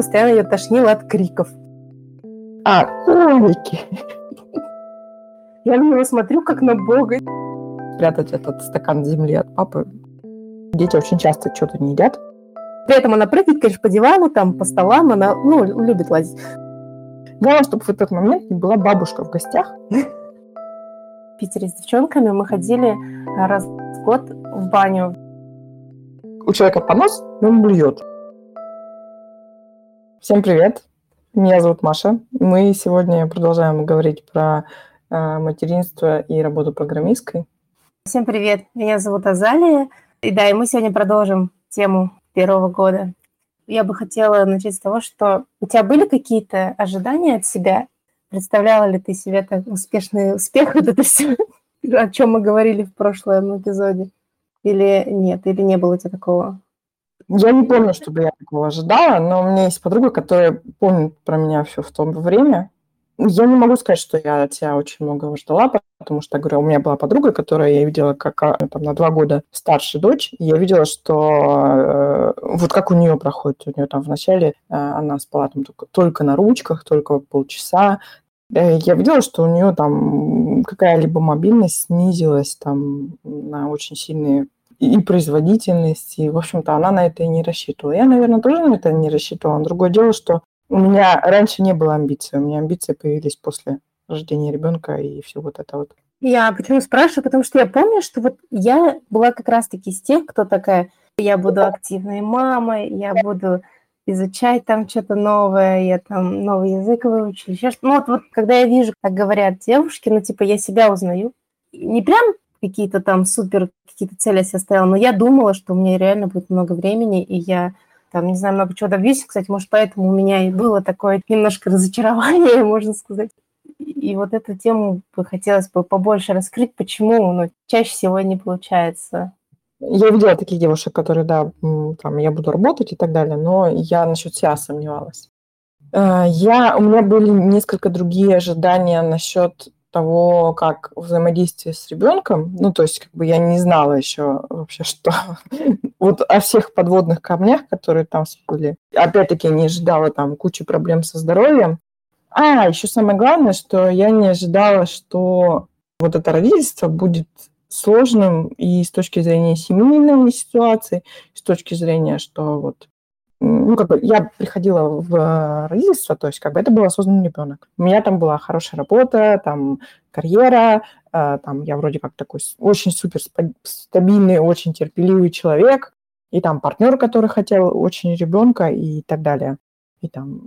постоянно ее тошнило от криков. А, кролики. Я на него смотрю, как на бога. Спрятать этот стакан земли от папы. Дети очень часто что-то не едят. При этом она прыгает, конечно, по дивану, там, по столам, она, ну, любит лазить. Главное, чтобы в этот момент не была бабушка в гостях. В Питере с девчонками мы ходили раз в год в баню. У человека понос, но он блюет. Всем привет! Меня зовут Маша. Мы сегодня продолжаем говорить про э, материнство и работу программисткой. Всем привет! Меня зовут Азалия. И да, и мы сегодня продолжим тему первого года. Я бы хотела начать с того, что у тебя были какие-то ожидания от себя? Представляла ли ты себе так успешный успех, вот это все, о чем мы говорили в прошлом эпизоде? Или нет, или не было у тебя такого? Я не помню, чтобы я такого ожидала, но у меня есть подруга, которая помнит про меня все в то время. Я не могу сказать, что я от тебя очень много ждала, потому что, говорю, у меня была подруга, которая я видела как там, на два года старше дочь, и я видела, что э, вот как у нее проходит, у нее там вначале э, она спала там только, только на ручках, только полчаса, э, я видела, что у нее там какая-либо мобильность снизилась там на очень сильные и производительность, и, в общем-то, она на это и не рассчитывала. Я, наверное, тоже на это не рассчитывала. Другое дело, что у меня раньше не было амбиций. У меня амбиции появились после рождения ребенка и все вот это вот. Я почему спрашиваю? Потому что я помню, что вот я была как раз-таки из тех, кто такая, я буду активной мамой, я буду изучать там что-то новое, я там новый язык выучу, еще. Ну вот, вот когда я вижу, как говорят девушки, ну типа я себя узнаю, не прям какие-то там супер какие-то цели я себе ставила, но я думала, что у меня реально будет много времени, и я там, не знаю, много чего добьюсь. Кстати, может, поэтому у меня и было такое немножко разочарование, можно сказать. И вот эту тему бы хотелось бы побольше раскрыть, почему, но чаще всего не получается. Я видела таких девушек, которые, да, там, я буду работать и так далее, но я насчет себя сомневалась. Э, я, у меня были несколько другие ожидания насчет того, как взаимодействие с ребенком, ну, то есть, как бы я не знала еще вообще, что вот о всех подводных камнях, которые там всплыли. Опять-таки, не ожидала там кучу проблем со здоровьем. А, еще самое главное, что я не ожидала, что вот это родительство будет сложным и с точки зрения семейной ситуации, с точки зрения, что вот ну, как бы я приходила в э, родительство, то есть как бы это был осознанный ребенок. У меня там была хорошая работа, там карьера, э, там я вроде как такой очень супер стабильный, очень терпеливый человек, и там партнер, который хотел очень ребенка и так далее. И там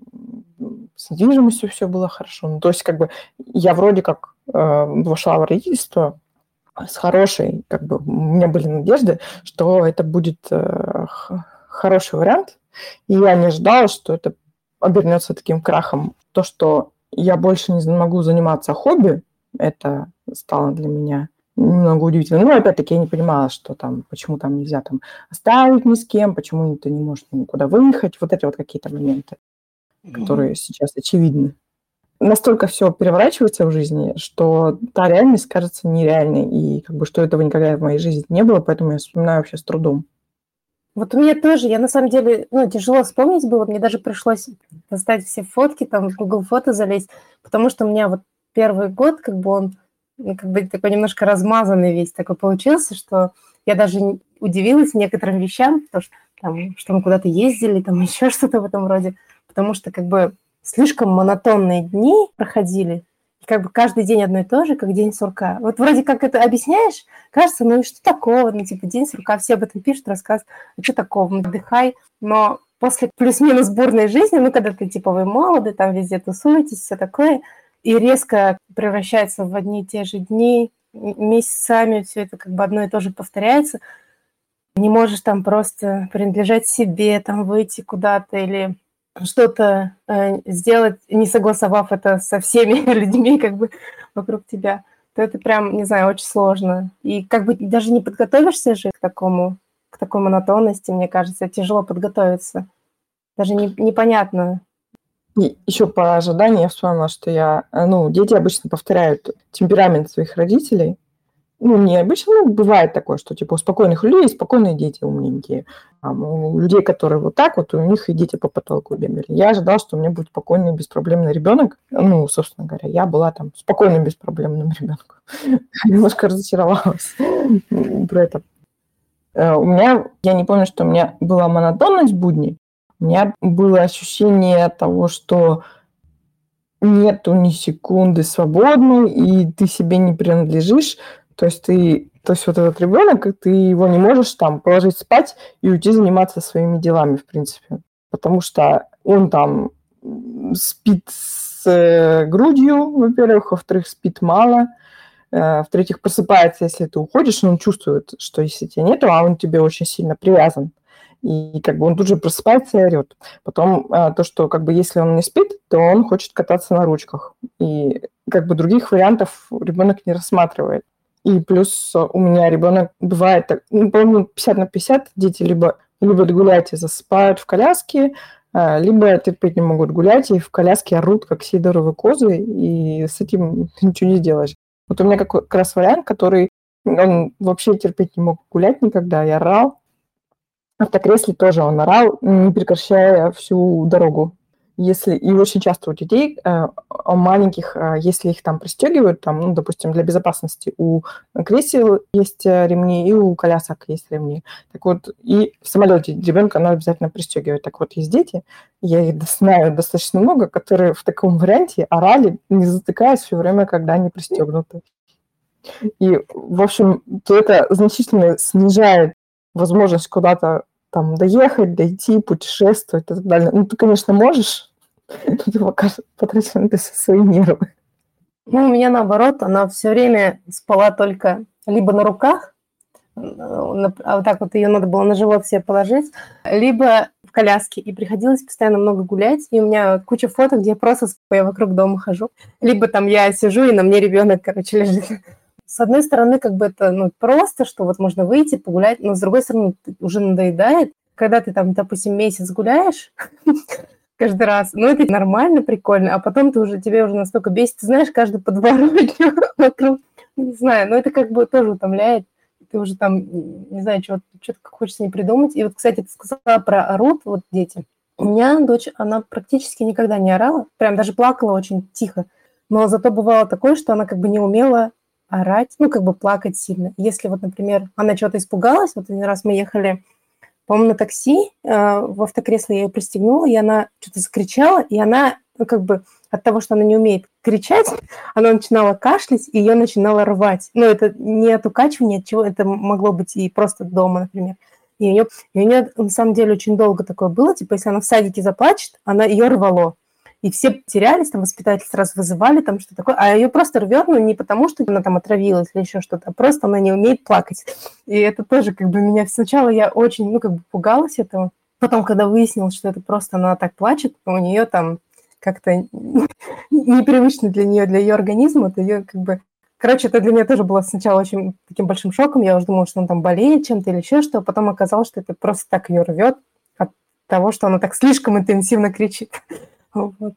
с недвижимостью все было хорошо. Ну, то есть как бы я вроде как э, вошла в родительство с хорошей, как бы у меня были надежды, что это будет э, хороший вариант, и я не ждала, что это обернется таким крахом. То, что я больше не могу заниматься хобби, это стало для меня немного удивительно. Ну, опять-таки, я не понимала, что там, почему там нельзя там оставить ни с кем, почему ты не можешь никуда выехать. Вот эти вот какие-то моменты, которые сейчас очевидны. Настолько все переворачивается в жизни, что та реальность кажется нереальной, и как бы что этого никогда в моей жизни не было, поэтому я вспоминаю вообще с трудом. Вот у меня тоже, я на самом деле, ну, тяжело вспомнить было, мне даже пришлось поставить все фотки, там, в Google фото залезть, потому что у меня вот первый год, как бы он, ну, как бы такой немножко размазанный весь такой получился, что я даже удивилась некоторым вещам, потому что, там, что мы куда-то ездили, там еще что-то в этом роде, потому что как бы слишком монотонные дни проходили, как бы каждый день одно и то же, как день сурка. Вот вроде как это объясняешь, кажется, ну и что такого, ну типа день сурка, все об этом пишут, рассказывают, а что такого, ну, отдыхай, но после плюс-минус бурной жизни, ну когда ты типа вы молоды, там везде тусуетесь, все такое, и резко превращается в одни и те же дни, месяцами все это как бы одно и то же повторяется, не можешь там просто принадлежать себе, там выйти куда-то или что-то э, сделать, не согласовав это со всеми людьми как бы вокруг тебя, то это прям, не знаю, очень сложно. И как бы даже не подготовишься же к такому, к такой монотонности, мне кажется, тяжело подготовиться. Даже не, непонятно. И еще по ожиданию я вспомнила, что я, э, ну, дети обычно повторяют темперамент своих родителей, ну, необычно, ну, бывает такое, что, типа, у спокойных людей спокойные дети умненькие. А у людей, которые вот так вот, у них и дети по потолку бегали. Я ожидала, что у меня будет спокойный, беспроблемный ребенок. Ну, собственно говоря, я была там спокойным, беспроблемным ребенком. Немножко разочаровалась про это. Э, у меня, я не помню, что у меня была монотонность будней. У меня было ощущение того, что нету ни секунды свободной, и ты себе не принадлежишь. То есть ты, то есть вот этот ребенок, ты его не можешь там положить спать и уйти заниматься своими делами, в принципе. Потому что он там спит с э, грудью, во-первых, во-вторых, спит мало, э, в-третьих, просыпается, если ты уходишь, он чувствует, что если тебя нету, а он тебе очень сильно привязан и как бы он тут же просыпается и орет. Потом а, то, что как бы если он не спит, то он хочет кататься на ручках. И как бы других вариантов ребенок не рассматривает. И плюс у меня ребенок бывает, ну, по-моему, 50 на 50 дети либо либо гулять и засыпают в коляске, а, либо терпеть не могут гулять и в коляске орут, как сидоровые козы, и с этим ничего не сделаешь. Вот у меня как раз вариант, который он вообще терпеть не мог гулять никогда, я орал, автокресле тоже он орал, не прекращая всю дорогу. Если, и очень часто у детей, э, маленьких, э, если их там пристегивают, там, ну, допустим, для безопасности, у кресел есть э, ремни, и у колясок есть ремни. Так вот, и в самолете ребенка надо обязательно пристегивать. Так вот, есть дети, я их знаю достаточно много, которые в таком варианте орали, не затыкаясь все время, когда они пристегнуты. И, в общем, то это значительно снижает возможность куда-то там доехать, дойти, путешествовать и так далее. Ну, ты, конечно, можешь, но ты пока потратишь на это свои нервы. Ну, у меня наоборот, она все время спала только либо на руках, а вот так вот ее надо было на живот себе положить, либо в коляске, и приходилось постоянно много гулять, и у меня куча фото, где я просто я вокруг дома хожу, либо там я сижу, и на мне ребенок, короче, лежит с одной стороны, как бы это ну, просто, что вот можно выйти, погулять, но с другой стороны, уже надоедает. Когда ты там, допустим, месяц гуляешь, каждый раз. Ну, это нормально, прикольно, а потом ты уже, тебе уже настолько бесит, ты знаешь, каждый подворотню вокруг, не знаю, но это как бы тоже утомляет, ты уже там, не знаю, что-то что хочется не придумать. И вот, кстати, ты сказала про орут, вот дети. У меня дочь, она практически никогда не орала, прям даже плакала очень тихо, но зато бывало такое, что она как бы не умела орать, ну, как бы плакать сильно. Если вот, например, она чего-то испугалась, вот один раз мы ехали, по-моему, на такси, э, в автокресло я ее пристегнула, и она что-то закричала, и она, ну, как бы от того, что она не умеет кричать, она начинала кашлять, и ее начинала рвать. Ну, это не от укачивания, от чего, это могло быть и просто дома, например. И у нее, и у нее на самом деле очень долго такое было, типа, если она в садике заплачет, она ее рвало и все терялись, там воспитатели сразу вызывали, там что такое, а ее просто рвет, ну, не потому, что она там отравилась или еще что-то, а просто она не умеет плакать. И это тоже как бы меня... Сначала я очень, ну, как бы пугалась этого. Потом, когда выяснилось, что это просто она так плачет, у нее там как-то непривычно для нее, для ее организма, то ее как бы... Короче, это для меня тоже было сначала очень таким большим шоком. Я уже думала, что он там болеет чем-то или еще что, а потом оказалось, что это просто так ее рвет от того, что она так слишком интенсивно кричит. Вот.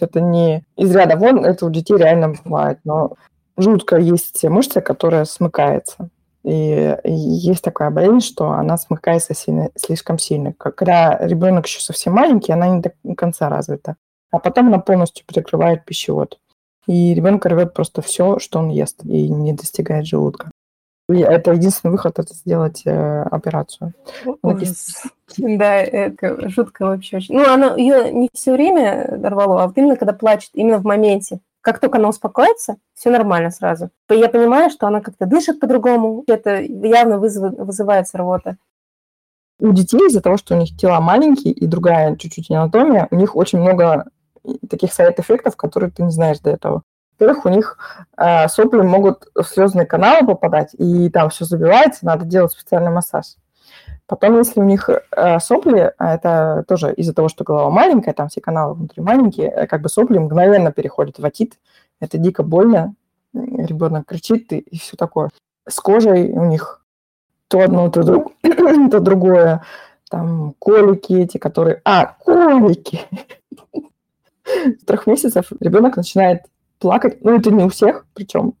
Это не из ряда вон, это у детей реально бывает, но жутко есть мышца, которая смыкается. И, есть такая болезнь, что она смыкается сильно, слишком сильно. Когда ребенок еще совсем маленький, она не до конца развита. А потом она полностью перекрывает пищевод. И ребенок рвет просто все, что он ест, и не достигает желудка. Это единственный выход это сделать э, операцию. Да, это жутко вообще очень. Ну, она ее не все время рвало, а вот именно когда плачет, именно в моменте. Как только она успокоится, все нормально сразу. Я понимаю, что она как-то дышит по-другому, это явно вызывает, вызывает рвота. У детей из-за того, что у них тела маленькие и другая чуть-чуть анатомия, у них очень много таких сайт-эффектов, которые ты не знаешь до этого. Во-первых, у них э, сопли могут в слезные каналы попадать, и там все забивается, надо делать специальный массаж. Потом, если у них э, сопли, а это тоже из-за того, что голова маленькая, там все каналы внутри маленькие, э, как бы сопли мгновенно переходят в отит. Это дико больно, ребенок кричит и, и все такое. С кожей у них то одно, то, друг, то другое. Там колики эти, которые... А, колики! С трех месяцев ребенок начинает плакать. Ну, это не у всех, причем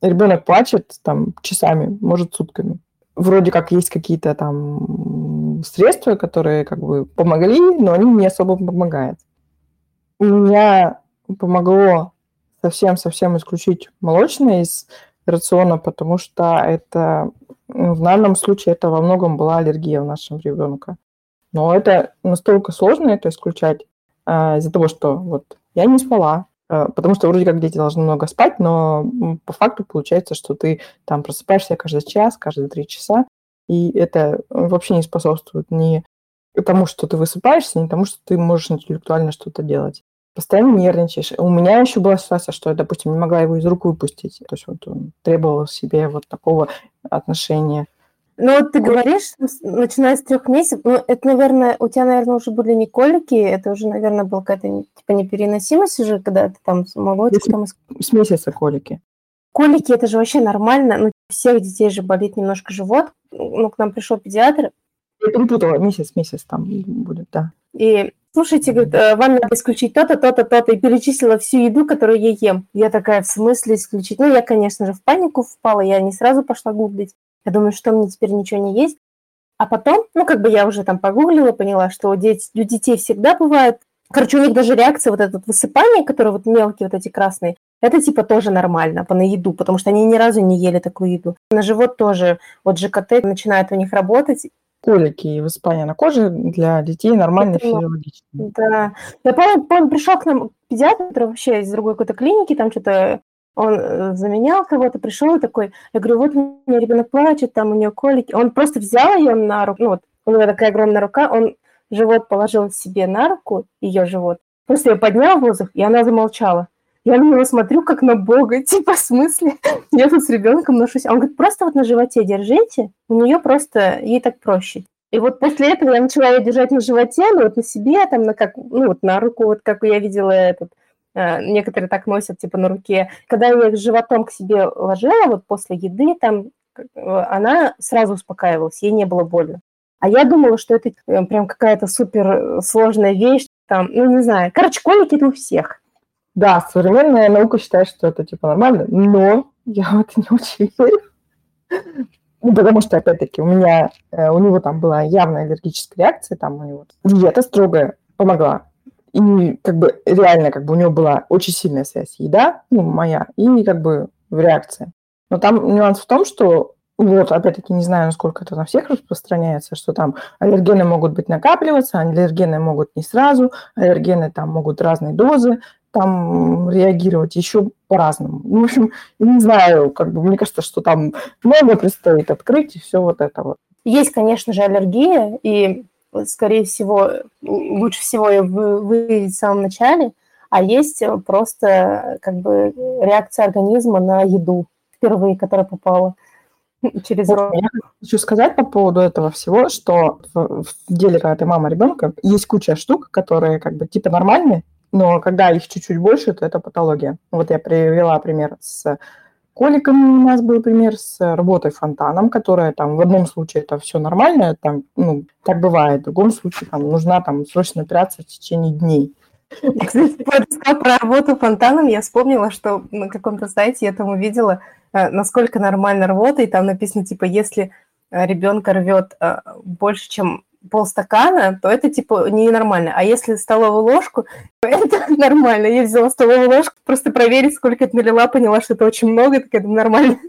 ребенок плачет там часами, может сутками. Вроде как есть какие-то там средства, которые как бы помогли, но они не особо помогают. У меня помогло совсем-совсем исключить молочное из рациона, потому что это ну, в данном случае это во многом была аллергия у нашего ребенка. Но это настолько сложно это исключать э, из-за того, что вот я не спала, потому что вроде как дети должны много спать, но по факту получается, что ты там просыпаешься каждый час, каждые три часа, и это вообще не способствует ни тому, что ты высыпаешься, ни тому, что ты можешь интеллектуально что-то делать постоянно нервничаешь. У меня еще была ситуация, что я, допустим, не могла его из рук выпустить. То есть вот он требовал себе вот такого отношения. Ну, вот ты говоришь, начиная с трех месяцев, ну, это, наверное, у тебя, наверное, уже были не колики, это уже, наверное, была какая-то типа непереносимость уже, когда ты там молочек там... С месяца колики. Колики, это же вообще нормально, ну, у всех детей же болит немножко живот. Ну, к нам пришел педиатр. Я перепутала, месяц, месяц там будет, да. И слушайте, говорит, э, вам надо исключить то-то, то-то, то-то, и перечислила всю еду, которую я ем. Я такая, в смысле исключить? Ну, я, конечно же, в панику впала, я не сразу пошла гуглить. Я думаю, что мне теперь ничего не есть. А потом, ну, как бы я уже там погуглила, поняла, что у, деть, у детей всегда бывает. Короче, у них даже реакция вот это высыпание, которое вот мелкие вот эти красные, это типа тоже нормально по на еду, потому что они ни разу не ели такую еду. На живот тоже вот ЖКТ начинает у них работать, колики и высыпание на коже для детей нормально это, физиологично. Да. Я помню, помню, пришел к нам педиатр вообще из другой какой-то клиники, там что-то он э, заменял кого-то, пришел такой, я говорю, вот у меня ребенок плачет, там у нее колики. Он просто взял ее на руку, ну вот у него такая огромная рука, он живот положил себе на руку, ее живот, просто ее поднял в воздух, и она замолчала. Я на него смотрю, как на бога, типа, в смысле? Я тут с ребенком ношусь. Он говорит, просто вот на животе держите, у нее просто, ей так проще. И вот после этого я начала ее держать на животе, ну вот на себе, там, на как, ну вот на руку, вот как я видела этот, некоторые так носят, типа, на руке. Когда я их животом к себе ложила, вот после еды, там, она сразу успокаивалась, ей не было больно. А я думала, что это э, прям какая-то супер сложная вещь, там, ну, не знаю. Короче, колики это у всех. Да, современная наука считает, что это типа нормально, но я в это не очень верю. Ну, потому что, опять-таки, у меня, э, у него там была явная аллергическая реакция, там у него диета строгая помогла. И как бы реально, как бы у него была очень сильная связь еда, ну, моя, и как бы реакция. Но там нюанс в том, что вот, опять-таки, не знаю, насколько это на всех распространяется, что там аллергены могут быть накапливаться, аллергены могут не сразу, аллергены там могут разные дозы, там реагировать еще по-разному. Ну, в общем, не знаю, как бы мне кажется, что там много предстоит открыть и все вот это вот. Есть, конечно же, аллергия, и, скорее всего, лучше всего ее выявить в самом начале, а есть просто как бы реакция организма на еду впервые, которая попала через рот. Я хочу сказать по поводу этого всего, что в, в деле, когда ты мама ребенка, есть куча штук, которые как бы типа нормальные, но когда их чуть-чуть больше, то это патология. Вот я привела пример с коликами, у нас был пример с работой фонтаном, которая там в одном случае это все нормально, там, ну, так бывает, в другом случае там нужна там срочная операция в течение дней. Кстати, про работу фонтаном, я вспомнила, что на каком-то сайте я там увидела, э, насколько нормально рвота, и там написано, типа, если э, ребенка рвет э, больше, чем полстакана, то это типа ненормально. А если столовую ложку, то это нормально. Я взяла столовую ложку, просто проверить, сколько это налила, поняла, что это очень много, так это нормально.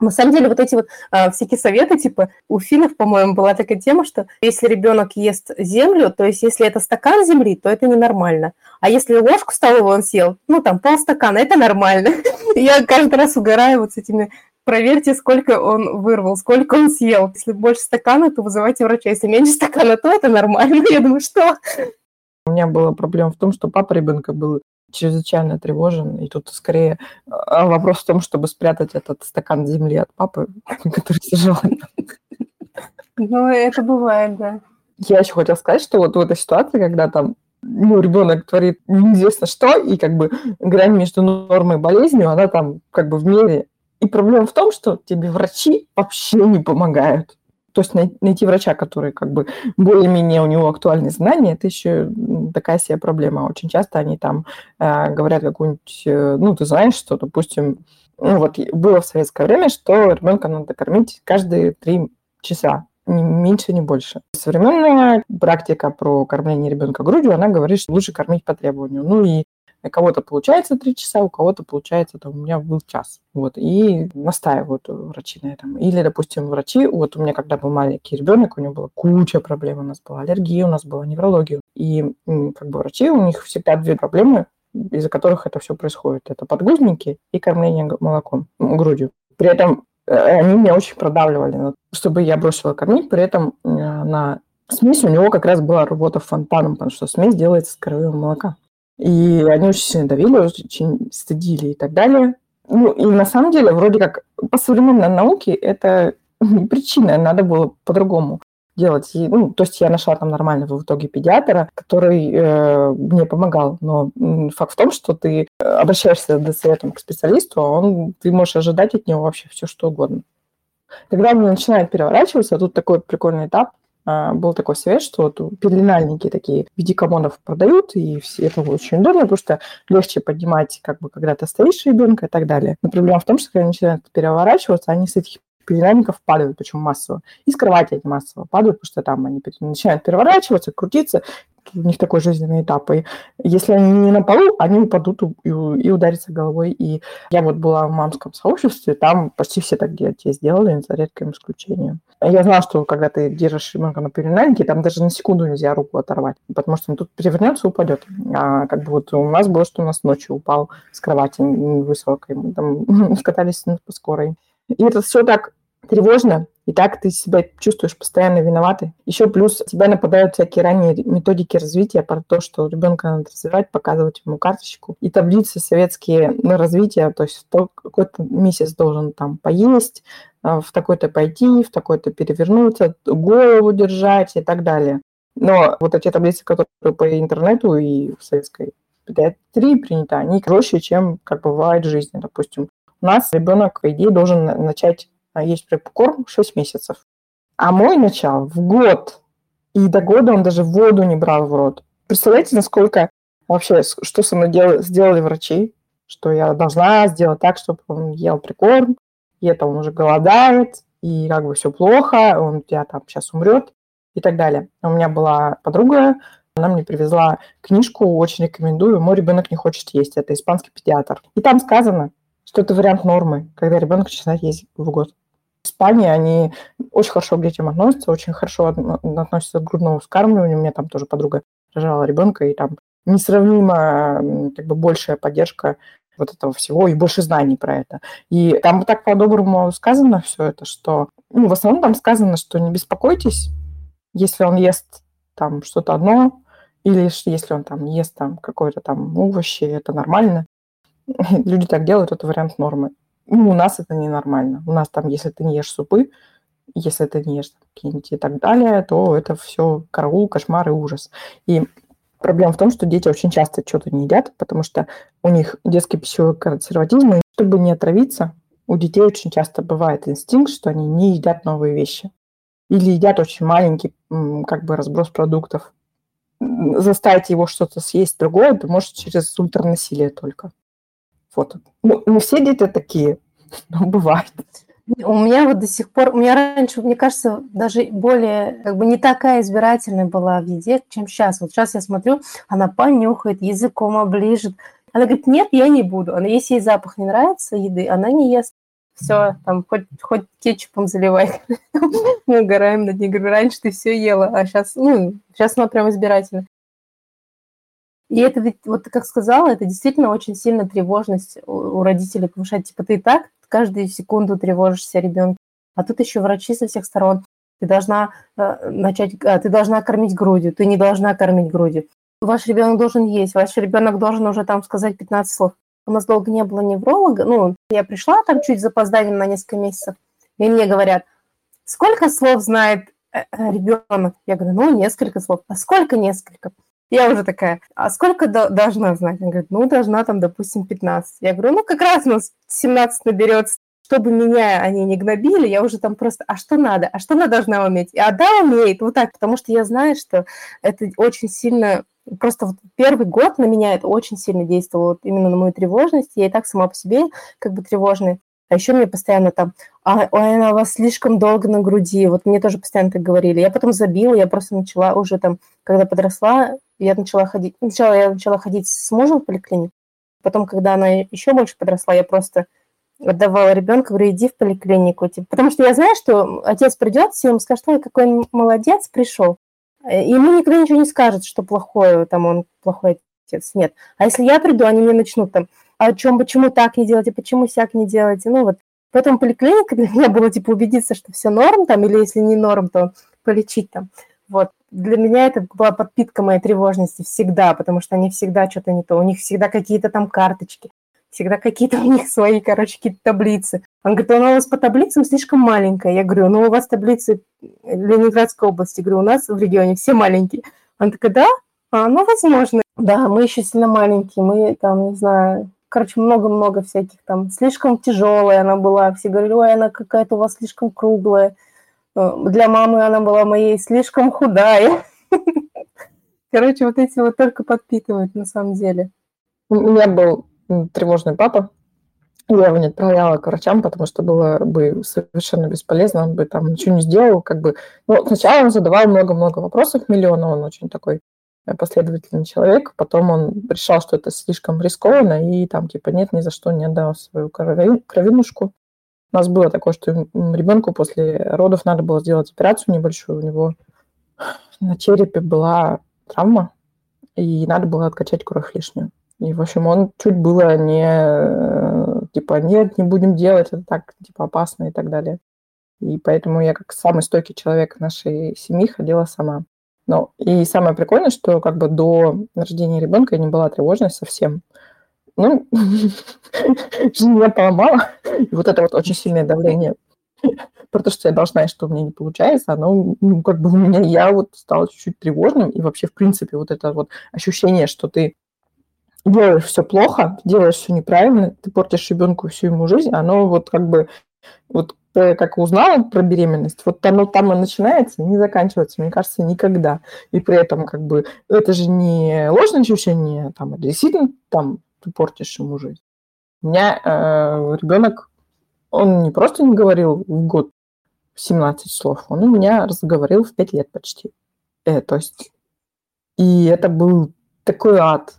На самом деле, вот эти вот а, всякие советы, типа у финнов, по-моему, была такая тема, что если ребенок ест землю, то есть если это стакан земли, то это ненормально. А если ложку столовую он съел, ну там полстакана, это нормально. Я каждый раз угораю вот с этими проверьте, сколько он вырвал, сколько он съел. Если больше стакана, то вызывайте врача. Если меньше стакана, то это нормально. Я думаю, что... У меня была проблема в том, что папа ребенка был чрезвычайно тревожен. И тут скорее а, вопрос в том, чтобы спрятать этот стакан земли от папы, который сижу. Ну, это бывает, да. Я еще хотела сказать, что вот в этой ситуации, когда там ну, ребенок творит неизвестно что, и как бы грань между нормой и болезнью, она там как бы в мере и проблема в том, что тебе врачи вообще не помогают. То есть найти врача, который как бы более-менее у него актуальные знания, это еще такая себе проблема. Очень часто они там э, говорят какую-нибудь, э, ну, ты знаешь, что, допустим, Ну вот было в советское время, что ребенка надо кормить каждые три часа, ни меньше, ни больше. Современная практика про кормление ребенка грудью, она говорит, что лучше кормить по требованию. Ну и у кого-то получается три часа, у кого-то получается, там, у меня был час. Вот, и настаивают врачи на этом. Или, допустим, врачи, вот у меня, когда был маленький ребенок, у него была куча проблем, у нас была аллергия, у нас была неврология. И как бы врачи, у них всегда две проблемы, из-за которых это все происходит. Это подгузники и кормление молоком, грудью. При этом э, они меня очень продавливали, чтобы я бросила кормить. При этом э, на смесь у него как раз была работа фонтаном, потому что смесь делается с коровьего молока. И они очень сильно давили, очень стыдили и так далее. Ну, и на самом деле, вроде как, по современной науке это причина, надо было по-другому делать. И, ну, то есть я нашла там нормального в итоге педиатра, который э, мне помогал. Но факт в том, что ты обращаешься за советом к специалисту, а он, ты можешь ожидать от него вообще все, что угодно. Когда он начинает переворачиваться, тут такой прикольный этап, был такой совет, что вот пеленальники такие в виде комодов продают, и все это очень удобно, потому что легче поднимать, как бы, когда ты стоишь ребенка и так далее. Но проблема в том, что когда они начинают переворачиваться, они с этих пеленальников падают, причем массово. И с кровати они массово падают, потому что там они начинают переворачиваться, крутиться, у них такой жизненный этап. И если они не на полу, они упадут и, и ударятся головой. И я вот была в мамском сообществе, там почти все так дети сделали, за редким исключением. Я знала, что когда ты держишь ребенка на перинальнике, там даже на секунду нельзя руку оторвать, потому что он тут перевернется и упадет. А как бы вот у нас было, что у нас ночью упал с кровати высокой, мы там скатались по скорой. И это все так тревожно, и так ты себя чувствуешь постоянно виноватой. Еще плюс тебя нападают всякие ранние методики развития про то, что ребенка надо развивать, показывать ему карточку. И таблицы советские на развитие, то есть какой-то месяц должен там поесть, а, в такой-то пойти, в такой-то перевернуться, голову держать и так далее. Но вот эти таблицы, которые по интернету и в советской педиатрии приняты, они проще, чем как бывает в жизни. Допустим, у нас ребенок, по идее, должен начать есть препкорм 6 месяцев. А мой начал в год. И до года он даже воду не брал в рот. Представляете, насколько вообще, что со мной дел, сделали врачи, что я должна сделать так, чтобы он ел прикорм, и это он уже голодает, и как бы все плохо, он у тебя там сейчас умрет и так далее. У меня была подруга, она мне привезла книжку, очень рекомендую, «Мой ребенок не хочет есть». Это испанский педиатр. И там сказано, что это вариант нормы, когда ребенок начинает есть в год. Испании они очень хорошо к детям относятся, очень хорошо относятся к грудному вскармливанию. У меня там тоже подруга рожала ребенка, и там несравнимо как бы большая поддержка вот этого всего и больше знаний про это. И там так по-доброму сказано все это, что ну, в основном там сказано, что не беспокойтесь, если он ест там что-то одно, или если он там ест там какое-то там овощи, это нормально. люди так делают, это вариант нормы. Ну, у нас это ненормально. У нас там, если ты не ешь супы, если ты не ешь какие-нибудь и так далее, то это все караул, кошмар и ужас. И проблема в том, что дети очень часто что-то не едят, потому что у них детский пищевой консерватизм, и чтобы не отравиться, у детей очень часто бывает инстинкт, что они не едят новые вещи. Или едят очень маленький как бы разброс продуктов. Заставить его что-то съесть другое, ты можешь через ультранасилие только. Вот. Ну, не все дети такие, но бывает. У меня вот до сих пор, у меня раньше, мне кажется, даже более, как бы не такая избирательная была в еде, чем сейчас. Вот сейчас я смотрю, она понюхает, языком оближет. Она говорит, нет, я не буду. Она, если ей запах не нравится еды, она не ест. Все, там, хоть, хоть кетчупом заливай. Мы угораем над ней. Говорю, раньше ты все ела, а сейчас, ну, сейчас она прям избирательная. И это ведь, вот как сказала, это действительно очень сильно тревожность у родителей повышает. Типа ты и так каждую секунду тревожишься ребенка, а тут еще врачи со всех сторон. Ты должна э, начать, а, ты должна кормить грудью, ты не должна кормить грудью. Ваш ребенок должен есть, ваш ребенок должен уже там сказать 15 слов. У нас долго не было невролога. Ну, я пришла там чуть с запозданием на несколько месяцев, и мне говорят, сколько слов знает э, э, ребенок? Я говорю, ну, несколько слов. А сколько несколько? Я уже такая, а сколько до- должна знать? Она говорит, ну, должна там, допустим, 15. Я говорю, ну, как раз у нас 17 наберется. Чтобы меня они не гнобили, я уже там просто, а что надо? А что она должна уметь? А да, умеет, вот так, потому что я знаю, что это очень сильно просто вот первый год на меня это очень сильно действовало, вот именно на мою тревожность. Я и так сама по себе как бы тревожная. А еще мне постоянно там, а, ой, она у вас слишком долго на груди. Вот мне тоже постоянно так говорили. Я потом забила, я просто начала уже там, когда подросла, я начала ходить. Сначала я начала ходить с мужем в поликлинику. Потом, когда она еще больше подросла, я просто отдавала ребенка, говорю, иди в поликлинику. Типа, потому что я знаю, что отец придет, все ему скажет, ой, какой он молодец, пришел. И ему никто ничего не скажет, что плохое, там он плохой отец. Нет. А если я приду, они мне начнут там, а чем, почему так не делаете, почему сяк не делаете. Ну вот. Поэтому поликлиника для меня было типа убедиться, что все норм там, или если не норм, то полечить там. Вот. Для меня это была подпитка моей тревожности всегда, потому что они всегда что-то не то. У них всегда какие-то там карточки, всегда какие-то у них свои, короче, какие-то таблицы. Он говорит, она у вас по таблицам слишком маленькая. Я говорю, ну у вас таблицы Ленинградской области. Говорю, у нас в регионе все маленькие. Он такой, да? А, ну, возможно. Да, мы еще сильно маленькие. Мы там, не знаю, короче, много-много всяких там. Слишком тяжелая она была. Все говорили, ой, она какая-то у вас слишком круглая. Э, для мамы она была моей слишком худая. Короче, вот эти вот только подпитывают на самом деле. У меня был тревожный папа. Я его не отправляла к врачам, потому что было бы совершенно бесполезно, он бы там ничего не сделал, как бы... Ну, сначала он задавал много-много вопросов, миллиона, он очень такой последовательный человек, потом он решал, что это слишком рискованно, и там типа нет, ни за что не отдал свою кровинушку. У нас было такое, что ребенку после родов надо было сделать операцию небольшую, у него на черепе была травма, и надо было откачать кровь лишнюю. И, в общем, он чуть было не, э, типа, нет, не будем делать, это так, типа, опасно и так далее. И поэтому я как самый стойкий человек нашей семьи ходила сама. Ну, и самое прикольное, что как бы до рождения ребенка я не была тревожной совсем. Ну, жизнь меня поломала. И вот это вот очень сильное давление про то, что я должна, и что у меня не получается, оно, ну, как бы у меня, я вот стала чуть-чуть тревожным, и вообще, в принципе, вот это вот ощущение, что ты делаешь все плохо, делаешь все неправильно, ты портишь ребенку всю ему жизнь, оно вот как бы, вот как узнала про беременность, вот оно там и начинается, не заканчивается, мне кажется, никогда. И при этом как бы это же не ложное ощущение, там, это действительно там ты портишь ему жизнь. У меня э, ребенок, он не просто не говорил в год 17 слов, он у меня разговорил в 5 лет почти. Э, то есть, и это был такой ад,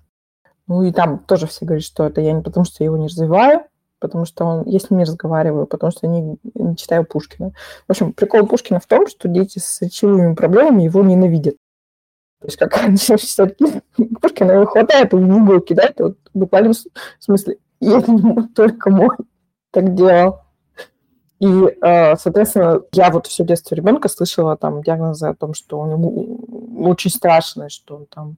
ну и там тоже все говорят, что это я не потому, что я его не развиваю, потому что он, я с ними разговариваю, потому что они не читаю Пушкина. В общем, прикол Пушкина в том, что дети с речевыми проблемами его ненавидят. То есть как читать Пушкина, его хватает, он в угол кидает, вот в буквальном смысле. И это не только мой так делал. И, э, соответственно, я вот все детство ребенка слышала там диагнозы о том, что у него очень страшно, что он там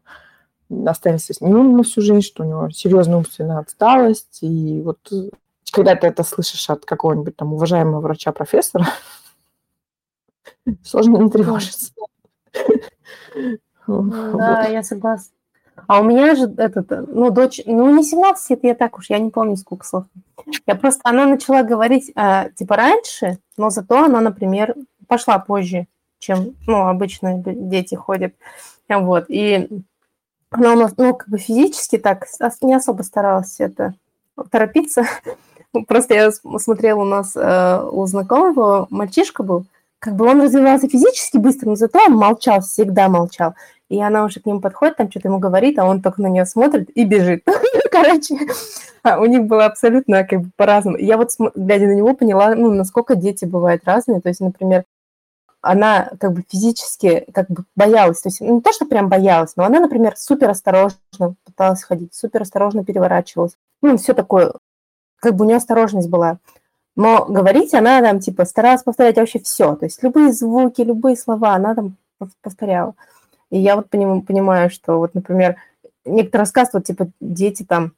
останется с ним на всю жизнь, что у него серьезная умственная отсталость. И вот когда ты это слышишь от какого-нибудь там уважаемого врача-профессора, сложно не тревожиться. Да, я согласна. А у меня же этот, ну, дочь, ну, не 17, это я так уж, я не помню, сколько слов. Я просто, она начала говорить, а, типа, раньше, но зато она, например, пошла позже, чем, ну, обычно дети ходят. Вот, и она у нас, ну, как бы физически так не особо старалась это торопиться. Просто я смотрела у нас э, у знакомого, мальчишка был, как бы он развивался физически быстро, но зато он молчал, всегда молчал. И она уже к нему подходит, там что-то ему говорит, а он только на нее смотрит и бежит. Короче, а у них было абсолютно как бы по-разному. Я вот, глядя на него, поняла, ну, насколько дети бывают разные. То есть, например, она как бы физически как бы боялась, то есть не то, что прям боялась, но она, например, супер осторожно пыталась ходить, супер осторожно переворачивалась. Ну, все такое, как бы у нее осторожность была. Но говорить она там, типа, старалась повторять вообще все. То есть любые звуки, любые слова она там повторяла. И я вот понимаю, что вот, например, некоторые рассказывают, типа, дети там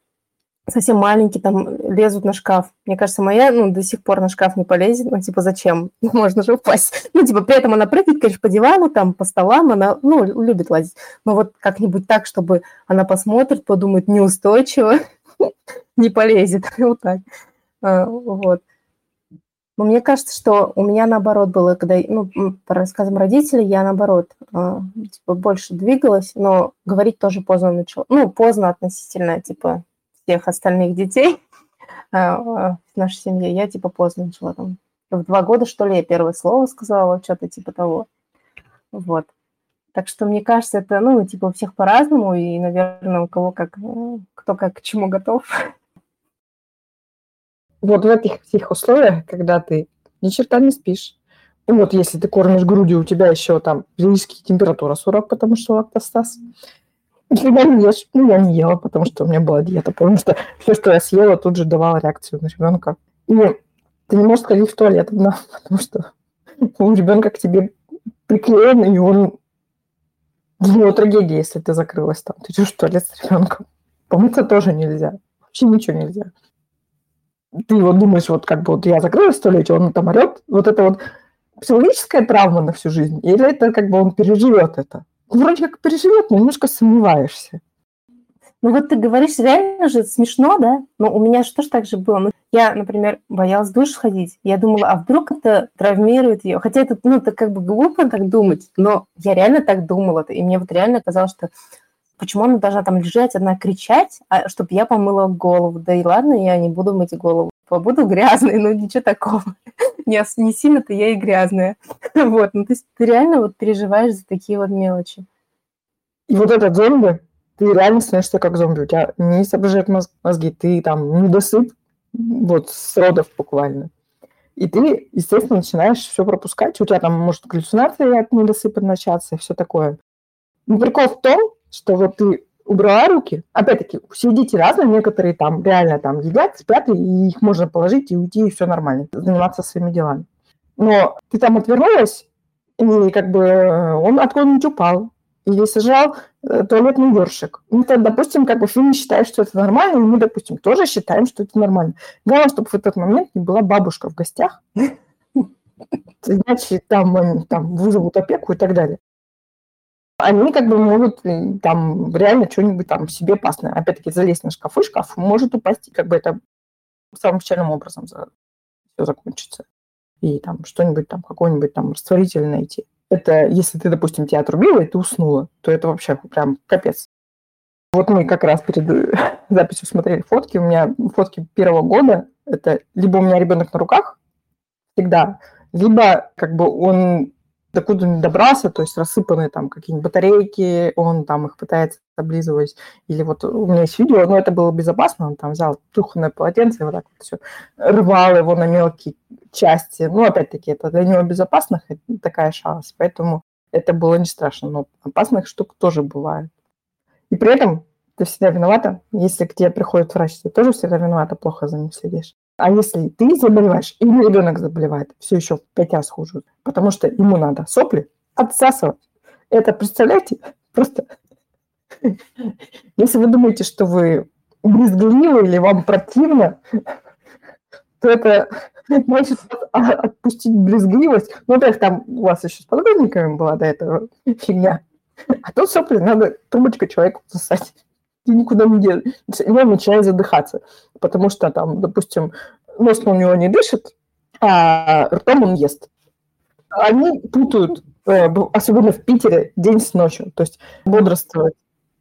совсем маленькие, там лезут на шкаф. Мне кажется, моя, ну, до сих пор на шкаф не полезет. Ну, типа, зачем? Можно же упасть. Ну, типа, при этом она прыгает, конечно, по дивану, там, по столам, она, ну, любит лазить. Но вот как-нибудь так, чтобы она посмотрит, подумает неустойчиво, не полезет. Вот так. А, вот. Но мне кажется, что у меня наоборот было, когда, ну, по рассказам родителей, я наоборот э, типа, больше двигалась, но говорить тоже поздно начала. Ну, поздно относительно, типа, всех остальных детей э, в нашей семье. Я, типа, поздно начала там. В два года, что ли, я первое слово сказала, что-то типа того. Вот. Так что, мне кажется, это, ну, типа, у всех по-разному, и, наверное, у кого как, кто как к чему готов. вот в этих всех условиях, когда ты ни черта не спишь, вот если ты кормишь грудью, у тебя еще там физически температура 40, потому что лактостаз. Никогда не ешь. Ну, я не ела, потому что у меня была диета, потому что все, что я съела, тут же давала реакцию на ребенка. И ты не можешь ходить в туалет одна, потому что у ребенка к тебе приклеен, и он... Него трагедия, если ты закрылась там. Ты идешь в туалет с ребенком. Помыться тоже нельзя. Вообще ничего нельзя ты вот думаешь, вот как бы вот я закрылась в туалете, он там орет, вот это вот психологическая травма на всю жизнь, или это как бы он переживет это? Вроде как переживет, но немножко сомневаешься. Ну вот ты говоришь, реально же смешно, да? Но у меня же тоже так же было. Ну, я, например, боялась в душ сходить. Я думала, а вдруг это травмирует ее? Хотя это, ну, это как бы глупо так думать, но я реально так думала. И мне вот реально казалось, что почему она должна там лежать, одна кричать, а чтобы я помыла голову. Да и ладно, я не буду мыть голову. Побуду грязной, но ничего такого. не, не сильно-то я и грязная. вот, ну то есть ты реально вот переживаешь за такие вот мелочи. И вот этот зомби, ты реально становишься как зомби. У тебя не соображают мозги, ты там недосып, вот с родов буквально. И ты, естественно, начинаешь все пропускать. У тебя там может галлюцинация от недосыпа начаться и все такое. Но прикол в том, что вот ты убрала руки, опять-таки, все дети разные, некоторые там реально там едят, спят, и их можно положить и уйти, и все нормально, заниматься своими делами. Но ты там отвернулась, и как бы э, он откуда-нибудь упал, или сажал э, туалетный ёршик. Ну, то, допустим, как бы фильм считает, что это нормально, и мы, допустим, тоже считаем, что это нормально. Главное, чтобы в этот момент не была бабушка в гостях, иначе там, там вызовут опеку и так далее они как бы могут э, там реально что-нибудь там себе опасное. Опять-таки, залезть на шкафы, шкаф может упасть, и как бы это самым печальным образом за... все закончится. И там что-нибудь там, какой-нибудь там растворитель найти. Это если ты, допустим, тебя отрубила, и ты уснула, то это вообще прям капец. Вот мы как раз перед э, записью смотрели фотки. У меня фотки первого года. Это либо у меня ребенок на руках всегда, либо как бы он докуда он добрался, то есть рассыпанные там какие-нибудь батарейки, он там их пытается облизывать. Или вот у меня есть видео, но это было безопасно, он там взял туханное полотенце и вот так вот все рвал его на мелкие части. Ну, опять-таки, это для него безопасно, такая шалость, поэтому это было не страшно, но опасных штук тоже бывает. И при этом ты всегда виновата, если к тебе приходит врач, ты тоже всегда виновата, плохо за ним следишь. А если ты заболеваешь или ребенок заболевает, все еще в пять раз хуже, потому что ему надо сопли отсасывать. Это, представляете, просто... Если вы думаете, что вы брезгливы или вам противно, то это значит отпустить брезгливость. Ну, во там у вас еще с подгузниками была до этого фигня. А тут сопли надо трубочкой человеку засать никуда не денешься. И он начинает задыхаться, потому что там, допустим, нос у него не дышит, а ртом он ест. Они путают, э, особенно в Питере, день с ночью. То есть бодрствовать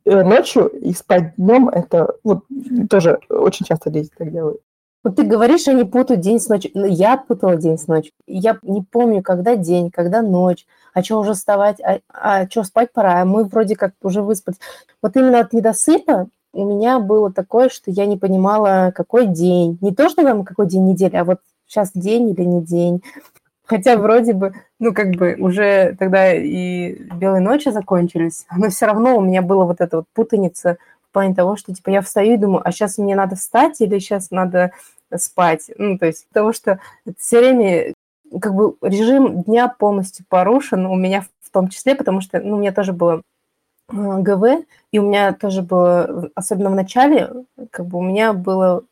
э, ночью и спать днем, это вот тоже очень часто дети так делают. Вот ты говоришь, они путают день с ночью. Ну, я путала день с ночью. Я не помню, когда день, когда ночь, а что уже вставать, а, а что спать пора, а мы вроде как уже выспались. Вот именно от недосыпа у меня было такое, что я не понимала, какой день. Не то, что там какой день недели, а вот сейчас день или не день. Хотя вроде бы, ну, как бы уже тогда и белые ночи закончились, но все равно у меня была вот эта вот путаница – в плане того, что типа я встаю и думаю, а сейчас мне надо встать или сейчас надо спать. Ну, то есть того, что все время как бы режим дня полностью порушен у меня в том числе, потому что ну, у меня тоже было э, ГВ, и у меня тоже было, особенно в начале, как бы у меня было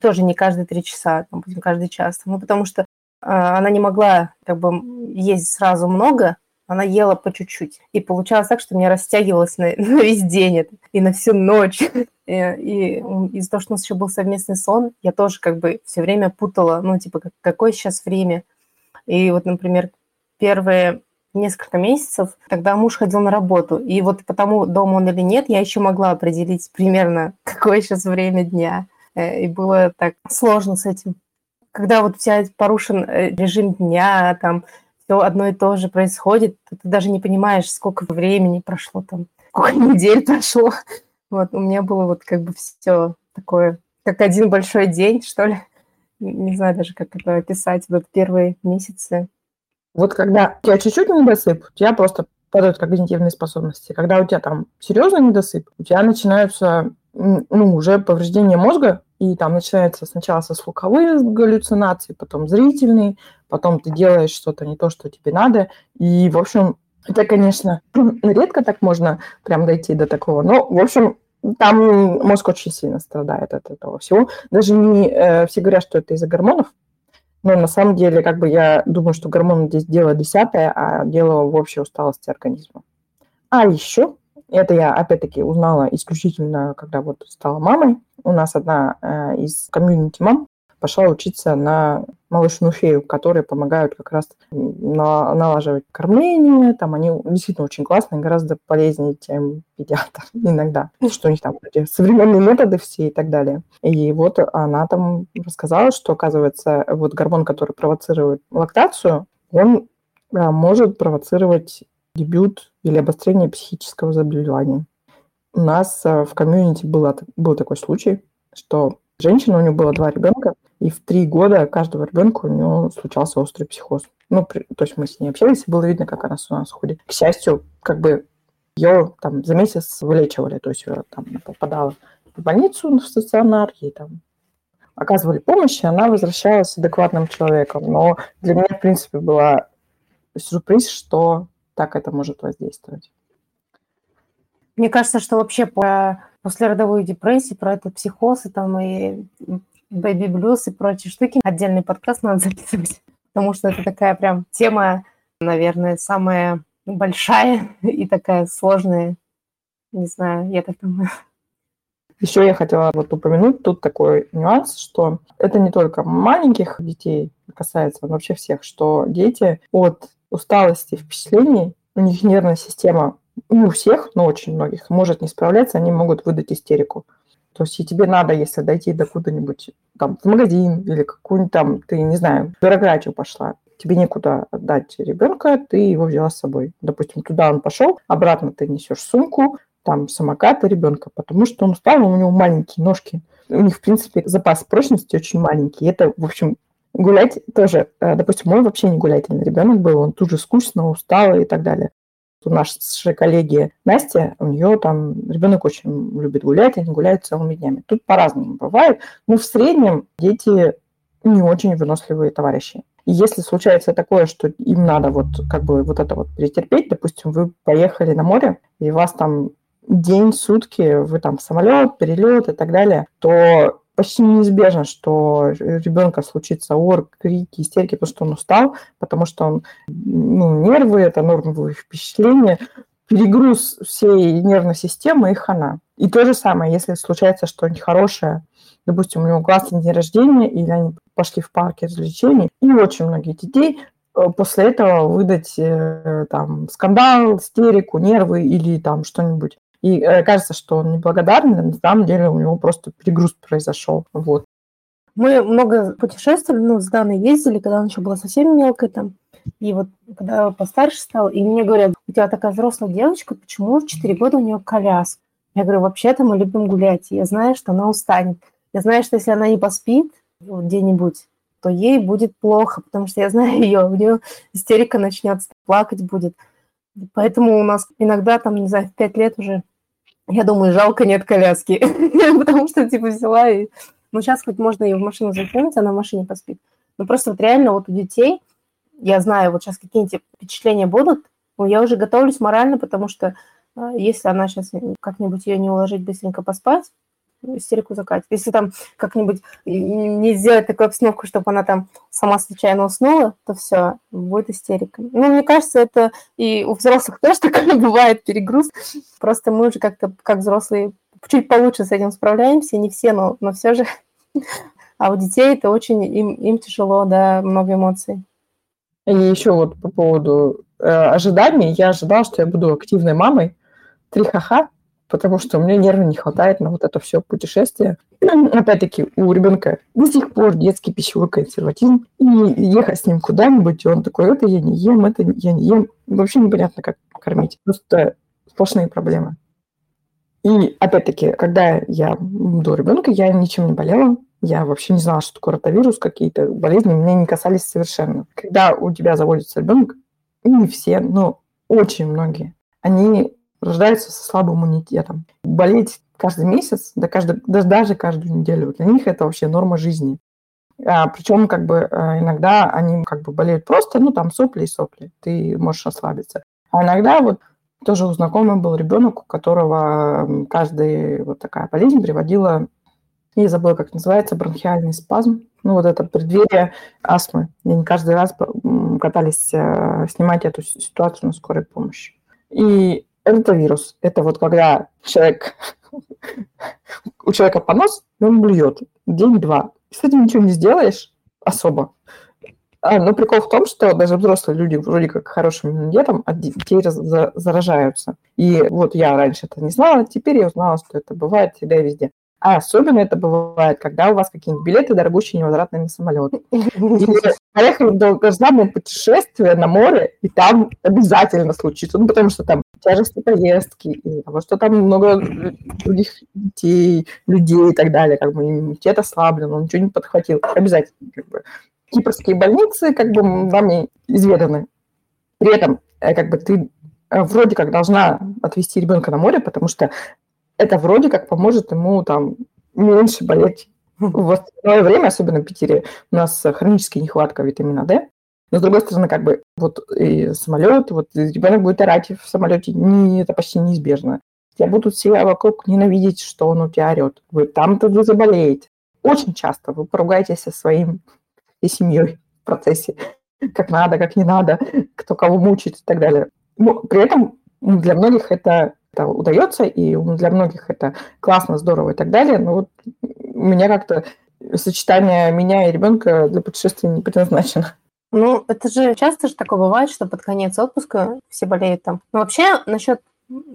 тоже не каждые три часа, допустим, каждый час, ну, потому что э, она не могла как бы есть сразу много, она ела по чуть-чуть. И получалось так, что мне растягивалось на, на весь день это, и на всю ночь. И, и из-за того, что у нас еще был совместный сон, я тоже как бы все время путала, ну, типа, какое сейчас время. И вот, например, первые несколько месяцев, тогда муж ходил на работу. И вот потому, дома он или нет, я еще могла определить примерно, какое сейчас время дня. Э, и было так сложно с этим. Когда вот у тебя порушен э, режим дня, там все одно и то же происходит, ты даже не понимаешь, сколько времени прошло там, сколько недель прошло. Вот, у меня было вот как бы все такое, как один большой день, что ли. Не знаю даже, как это описать, вот первые месяцы. Вот когда у тебя чуть-чуть недосып, у тебя просто падают когнитивные способности. Когда у тебя там серьезный недосып, у тебя начинаются ну, уже повреждение мозга, и там начинается сначала со слуховые галлюцинации, потом зрительные, потом ты делаешь что-то не то, что тебе надо. И, в общем, это, конечно, редко так можно прям дойти до такого. Но, в общем, там мозг очень сильно страдает от этого всего. Даже не э, все говорят, что это из-за гормонов, но на самом деле, как бы я думаю, что гормоны здесь дело десятое, а дело в общей усталости организма. А еще это я, опять-таки, узнала исключительно, когда вот стала мамой. У нас одна э, из комьюнити мам пошла учиться на малышную фею, которые помогают как раз на, налаживать кормление. Там они действительно очень классные, гораздо полезнее, чем педиатр иногда. Что у них там эти современные методы все и так далее. И вот она там рассказала, что, оказывается, вот гормон, который провоцирует лактацию, он а, может провоцировать дебют или обострение психического заболевания. У нас э, в комьюнити было, был такой случай, что женщина, у нее было два ребенка, и в три года каждого ребенка у нее случался острый психоз. Ну, при, то есть мы с ней общались, и было видно, как она с нас ходит. К счастью, как бы ее там за месяц вылечивали, то есть ее там попадала в больницу, в стационар, ей там оказывали помощь, и она возвращалась адекватным человеком. Но для меня, в принципе, была сюрприз, что так это может воздействовать. Мне кажется, что вообще про послеродовую депрессию, про этот психоз и там и бэби блюз и прочие штуки отдельный подкаст надо записывать, потому что это такая прям тема, наверное, самая большая и такая сложная. Не знаю, я так думаю. Еще я хотела вот упомянуть тут такой нюанс, что это не только маленьких детей касается, но вообще всех, что дети от усталости, впечатлений, у них нервная система, не у всех, но очень многих, может не справляться, они могут выдать истерику. То есть и тебе надо, если дойти до куда-нибудь, там, в магазин или какую-нибудь там, ты, не знаю, в бюрократию пошла, тебе некуда отдать ребенка, ты его взяла с собой. Допустим, туда он пошел, обратно ты несешь сумку, там, самокат ребенка, потому что он устал, у него маленькие ножки. У них, в принципе, запас прочности очень маленький. Это, в общем, Гулять тоже, э, допустим, мой вообще не гулятельный ребенок был, он тут же скучно, устал и так далее. У нашей коллеги Настя, у нее там ребенок очень любит гулять, они гуляют целыми днями. Тут по-разному бывает, но в среднем дети не очень выносливые товарищи. И если случается такое, что им надо вот как бы вот это вот перетерпеть, допустим, вы поехали на море, и вас там день, сутки, вы там самолет, перелет и так далее, то почти неизбежно, что ребенка случится ор, крики, истерики, потому что он устал, потому что он, ну, нервы, это нормовые впечатления, перегруз всей нервной системы и хана. И то же самое, если случается что-нибудь хорошее, допустим, у него классный день рождения, или они пошли в парке развлечений, и очень многих детей э, после этого выдать э, там скандал, истерику, нервы или там что-нибудь и э, кажется, что он неблагодарный, на самом деле у него просто перегруз произошел. Вот. Мы много путешествовали, ну, с Даной ездили, когда она еще была совсем мелкая там. И вот когда постарше стал, и мне говорят, у тебя такая взрослая девочка, почему в 4 года у нее коляска? Я говорю, вообще-то мы любим гулять, я знаю, что она устанет. Я знаю, что если она не поспит вот, где-нибудь, то ей будет плохо, потому что я знаю ее, у нее истерика начнется, плакать будет. Поэтому у нас иногда там, не знаю, в пять лет уже, я думаю, жалко нет коляски, потому что, типа, взяла и... Ну, сейчас хоть можно ее в машину закинуть, она в машине поспит. Но просто вот реально вот у детей, я знаю, вот сейчас какие-нибудь впечатления будут, но я уже готовлюсь морально, потому что а, если она сейчас как-нибудь ее не уложить быстренько поспать, истерику закатит. Если там как-нибудь не сделать такую обстановку, чтобы она там сама случайно уснула, то все, будет истерика. Ну, мне кажется, это и у взрослых тоже такое бывает, перегруз. Просто мы уже как-то, как взрослые, чуть получше с этим справляемся, не все, но, но все же. А у детей это очень, им, им тяжело, да, много эмоций. И еще вот по поводу э, ожиданий, я ожидала, что я буду активной мамой, три ха-ха, потому что у меня нервно не хватает на вот это все путешествие. Опять-таки, у ребенка до сих пор детский пищевой консерватизм, и ехать с ним куда-нибудь, и он такой, это я не ем, это я не ем. Вообще непонятно, как кормить. Просто сплошные проблемы. И опять-таки, когда я до ребенка, я ничем не болела, я вообще не знала, что такое ротавирус, какие-то болезни меня не касались совершенно. Когда у тебя заводится ребенок, не все, но очень многие, они рождаются со слабым иммунитетом. Болеть каждый месяц, да каждый, да даже каждую неделю, для них это вообще норма жизни. А, причем как бы а, иногда они как бы болеют просто, ну там сопли и сопли, ты можешь расслабиться. А иногда вот тоже у знакомой был ребенок, у которого каждая вот такая болезнь приводила, я забыла, как называется, бронхиальный спазм. Ну, вот это преддверие астмы. И они каждый раз катались э, снимать эту ситуацию на скорой помощи. И это вирус. Это вот когда человек, у человека понос, он блюет день-два. С этим ничего не сделаешь особо. А, но прикол в том, что даже взрослые люди вроде как хорошим иммунитетом от детей заражаются. И вот я раньше это не знала, теперь я узнала, что это бывает всегда и везде. А особенно это бывает, когда у вас какие-нибудь билеты дорогущие невозвратные на самолет. Поехали в долгожданное путешествие на море, и там обязательно случится, ну, потому что там тяжести поездки, из-за того, что там много других детей, людей и так далее, как бы иммунитет ослаблен, он ничего не подхватил. Обязательно, как бы. Кипрские больницы, как бы, не изведаны. При этом, э, как бы, ты э, вроде как должна отвезти ребенка на море, потому что это вроде как поможет ему там меньше болеть в остальное время, особенно в Питере, у нас хроническая нехватка витамина D. Но, с другой стороны, как бы вот и самолет, вот ребенок будет орать в самолете, не, это почти неизбежно. Тебя будут все вокруг ненавидеть, что он у тебя орет. Вы там-то вы заболеете. Очень часто вы поругаетесь со своим и семьей в процессе. Как надо, как не надо, кто кого мучает и так далее. Но при этом для многих это это удается, и для многих это классно, здорово и так далее. Но вот у меня как-то сочетание меня и ребенка для путешествия не предназначено. Ну, это же часто же такое бывает, что под конец отпуска все болеют там. Но вообще насчет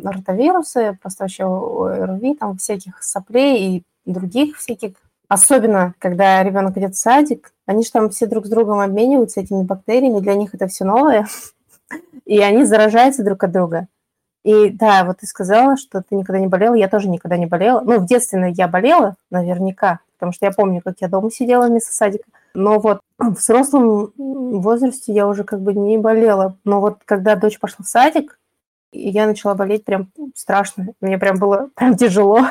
ротавируса, просто вообще ОРВИ, там всяких соплей и других всяких, особенно когда ребенок идет в садик, они же там все друг с другом обмениваются этими бактериями, для них это все новое, и они заражаются друг от друга. И да, вот ты сказала, что ты никогда не болела, я тоже никогда не болела. Ну, в детстве я болела, наверняка, потому что я помню, как я дома сидела вместо садика. Но вот в взрослом возрасте я уже как бы не болела. Но вот когда дочь пошла в садик, я начала болеть прям страшно. Мне прям было прям тяжело.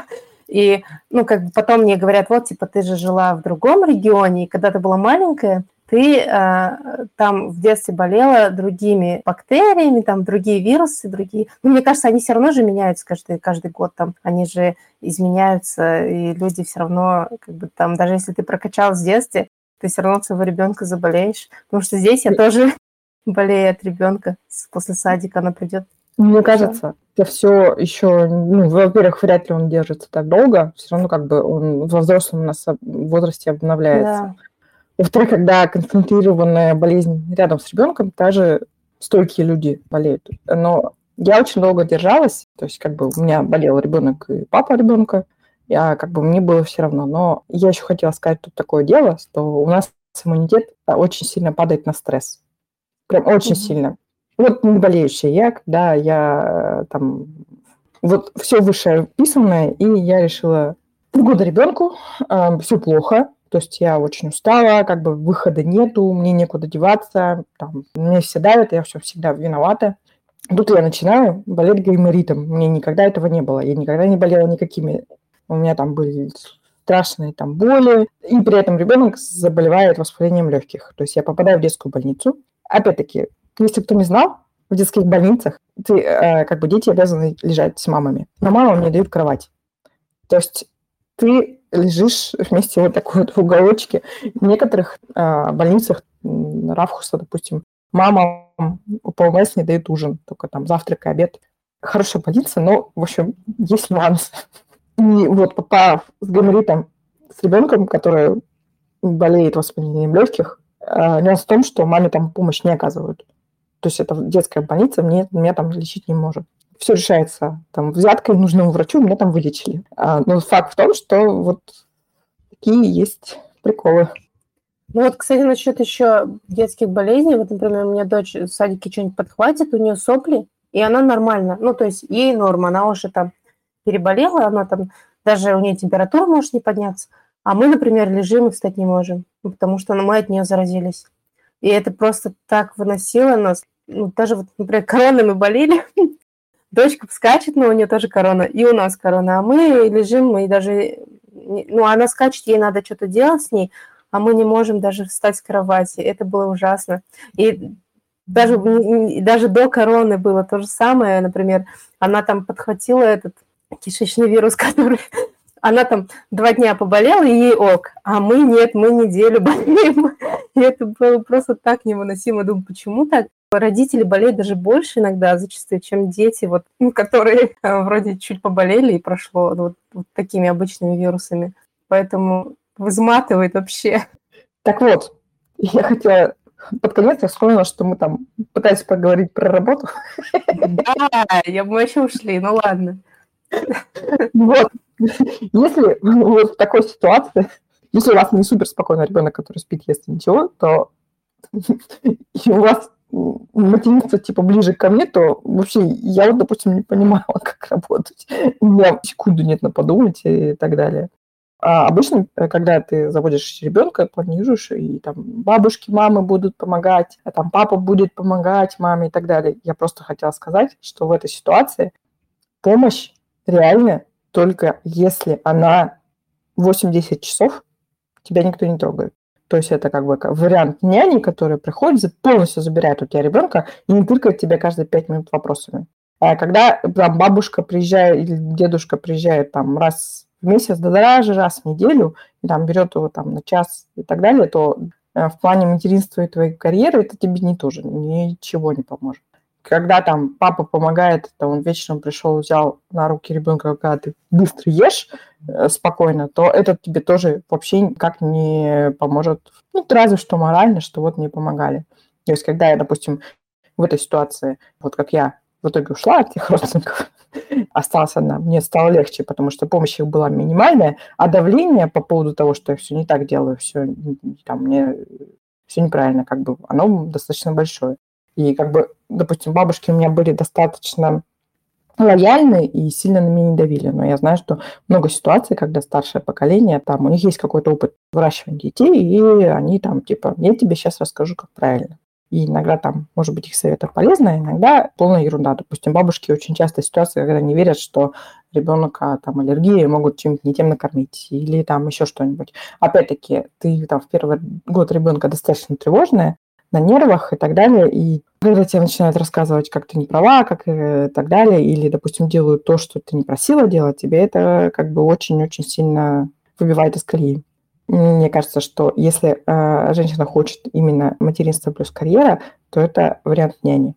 И, ну, как бы потом мне говорят, вот, типа, ты же жила в другом регионе, и когда ты была маленькая, ты э, там в детстве болела другими бактериями, там другие вирусы, другие... Ну, мне кажется, они все равно же меняются каждый, каждый год, там, они же изменяются, и люди все равно, как бы там, даже если ты прокачал в детстве, ты все равно своего ребенка заболеешь. Потому что здесь я тоже болею от ребенка. После садика она придет. Мне кажется, это все еще, ну, во-первых, вряд ли он держится так долго, все равно как бы он во взрослом у нас возрасте обновляется. Да. Во-вторых, когда концентрированная болезнь рядом с ребенком, также стойкие люди болеют. Но я очень долго держалась, то есть как бы у меня болел ребенок и папа ребенка, я как бы мне было все равно. Но я еще хотела сказать тут такое дело, что у нас иммунитет очень сильно падает на стресс. Прям очень mm-hmm. сильно. Вот не болеющая я, когда я там вот все вышеописанное, и я решила, года ребенку, э, все плохо, то есть я очень устала, как бы выхода нету, мне некуда деваться, там, мне все давят, я все всегда виновата. Тут я начинаю болеть гайморитом. Мне никогда этого не было. Я никогда не болела никакими. У меня там были страшные там боли. И при этом ребенок заболевает воспалением легких. То есть я попадаю в детскую больницу. Опять-таки, если кто не знал, в детских больницах ты, э, как бы дети обязаны лежать с мамами. Но мамам не дают кровать. То есть ты лежишь вместе вот такой вот в уголочке. В некоторых э, больницах Равхуса, допустим, мама по ПМС не дает ужин, только там завтрак и обед. Хорошая больница, но, в общем, есть нюансы. И вот попав с гайморитом с ребенком, который болеет воспалением легких, э, нюанс в том, что маме там помощь не оказывают. То есть это детская больница, мне, меня там лечить не может. Все решается там взяткой нужному врачу, меня там вылечили. А, но факт в том, что вот такие есть приколы. Ну вот, кстати, насчет еще детских болезней. Вот, например, у меня дочь в садике что-нибудь подхватит, у нее сопли, и она нормально. Ну, то есть ей норма, она уже там переболела, она там, даже у нее температура может не подняться. А мы, например, лежим и встать не можем, потому что мы от нее заразились. И это просто так выносило нас. Ну, даже вот, например, короной мы болели, дочка скачет, но у нее тоже корона, и у нас корона, а мы лежим, мы даже, ну, она скачет, ей надо что-то делать с ней, а мы не можем даже встать с кровати. Это было ужасно. И даже, даже до короны было то же самое. Например, она там подхватила этот кишечный вирус, который она там два дня поболела, и ей ок, а мы нет, мы неделю болеем. И это было просто так невыносимо. Думаю, почему так? Родители болеют даже больше иногда зачастую, чем дети, вот, ну, которые э, вроде чуть поболели и прошло вот, вот такими обычными вирусами. Поэтому вызматывает вообще. Так вот, я хотела под конец я вспомнила, что мы там пытались поговорить про работу. Да, я бы вообще ушли, ну ладно. Вот. Если вот в такой ситуации, если у вас не супер спокойный ребенок, который спит, если ничего, то и у вас материнство типа ближе ко мне, то вообще я вот, допустим, не понимала, как работать. У меня секунду нет на подумать и так далее. А обычно, э, когда ты заводишь ребенка, планируешь, и там бабушки, мамы будут помогать, а там папа будет помогать маме и так далее. Я просто хотела сказать, что в этой ситуации помощь реально только если она 8-10 часов, тебя никто не трогает. То есть это как бы вариант няни, который приходит, полностью забирает у тебя ребенка и не тыркает тебя каждые 5 минут вопросами. А когда там, бабушка приезжает или дедушка приезжает там раз в месяц, да даже раз в неделю, там берет его там на час и так далее, то э, в плане материнства и твоей карьеры это тебе не тоже ничего не поможет. Когда там папа помогает, то он вечером пришел, взял на руки ребенка, когда ты быстро ешь э, спокойно, то это тебе тоже вообще никак не поможет. Ну, разве что морально, что вот не помогали. То есть, когда я, допустим, в этой ситуации, вот как я в итоге ушла от тех родственников, осталась одна. Мне стало легче, потому что помощь их была минимальная, а давление по поводу того, что я все не так делаю, все там мне все неправильно, как бы оно достаточно большое. И как бы, допустим, бабушки у меня были достаточно лояльны и сильно на меня не давили. Но я знаю, что много ситуаций, когда старшее поколение, там у них есть какой-то опыт выращивания детей, и они там типа, я тебе сейчас расскажу, как правильно. И иногда там, может быть, их советы полезны, а иногда полная ерунда. Допустим, бабушки очень часто ситуация, когда не верят, что ребенка там аллергии могут чем-то не тем накормить или там еще что-нибудь. Опять-таки, ты там в первый год ребенка достаточно тревожная, на нервах и так далее, и когда тебе начинают рассказывать, как ты не права, как и э, так далее, или, допустим, делают то, что ты не просила делать, тебе это как бы очень-очень сильно выбивает из колеи. Мне кажется, что если э, женщина хочет именно материнство плюс карьера, то это вариант няни.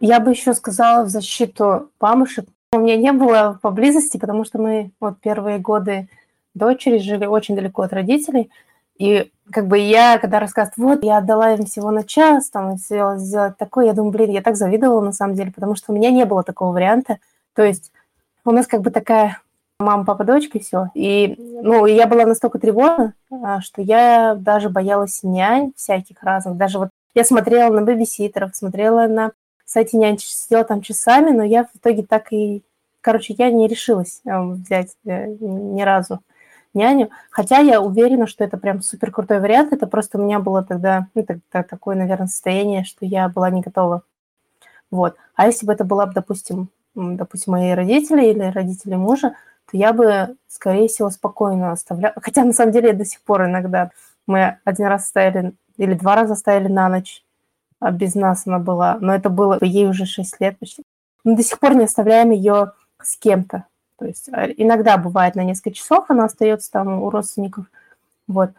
Я бы еще сказала в защиту мамушек. У меня не было поблизости, потому что мы вот первые годы дочери жили очень далеко от родителей. И как бы я, когда рассказывают, вот, я отдала им всего на час, там, сделать, сделать такое, я думаю, блин, я так завидовала на самом деле, потому что у меня не было такого варианта. То есть у нас как бы такая мама, папа, дочка, и все. И, ну, я была настолько тревожна, а, что я даже боялась нянь всяких разных. Даже вот я смотрела на бэбиситеров, смотрела на сайте нянь, сидела там часами, но я в итоге так и... Короче, я не решилась а, взять э, ни разу няню. Хотя я уверена, что это прям супер крутой вариант. Это просто у меня было тогда ну, так, такое, наверное, состояние, что я была не готова. Вот. А если бы это была, допустим, допустим, мои родители или родители мужа, то я бы, скорее всего, спокойно оставляла. Хотя, на самом деле, я до сих пор иногда... Мы один раз стояли или два раза стояли на ночь, а без нас она была. Но это было ей уже 6 лет почти. Мы до сих пор не оставляем ее с кем-то. То есть э, иногда бывает на несколько часов она остается там у родственников. Вот.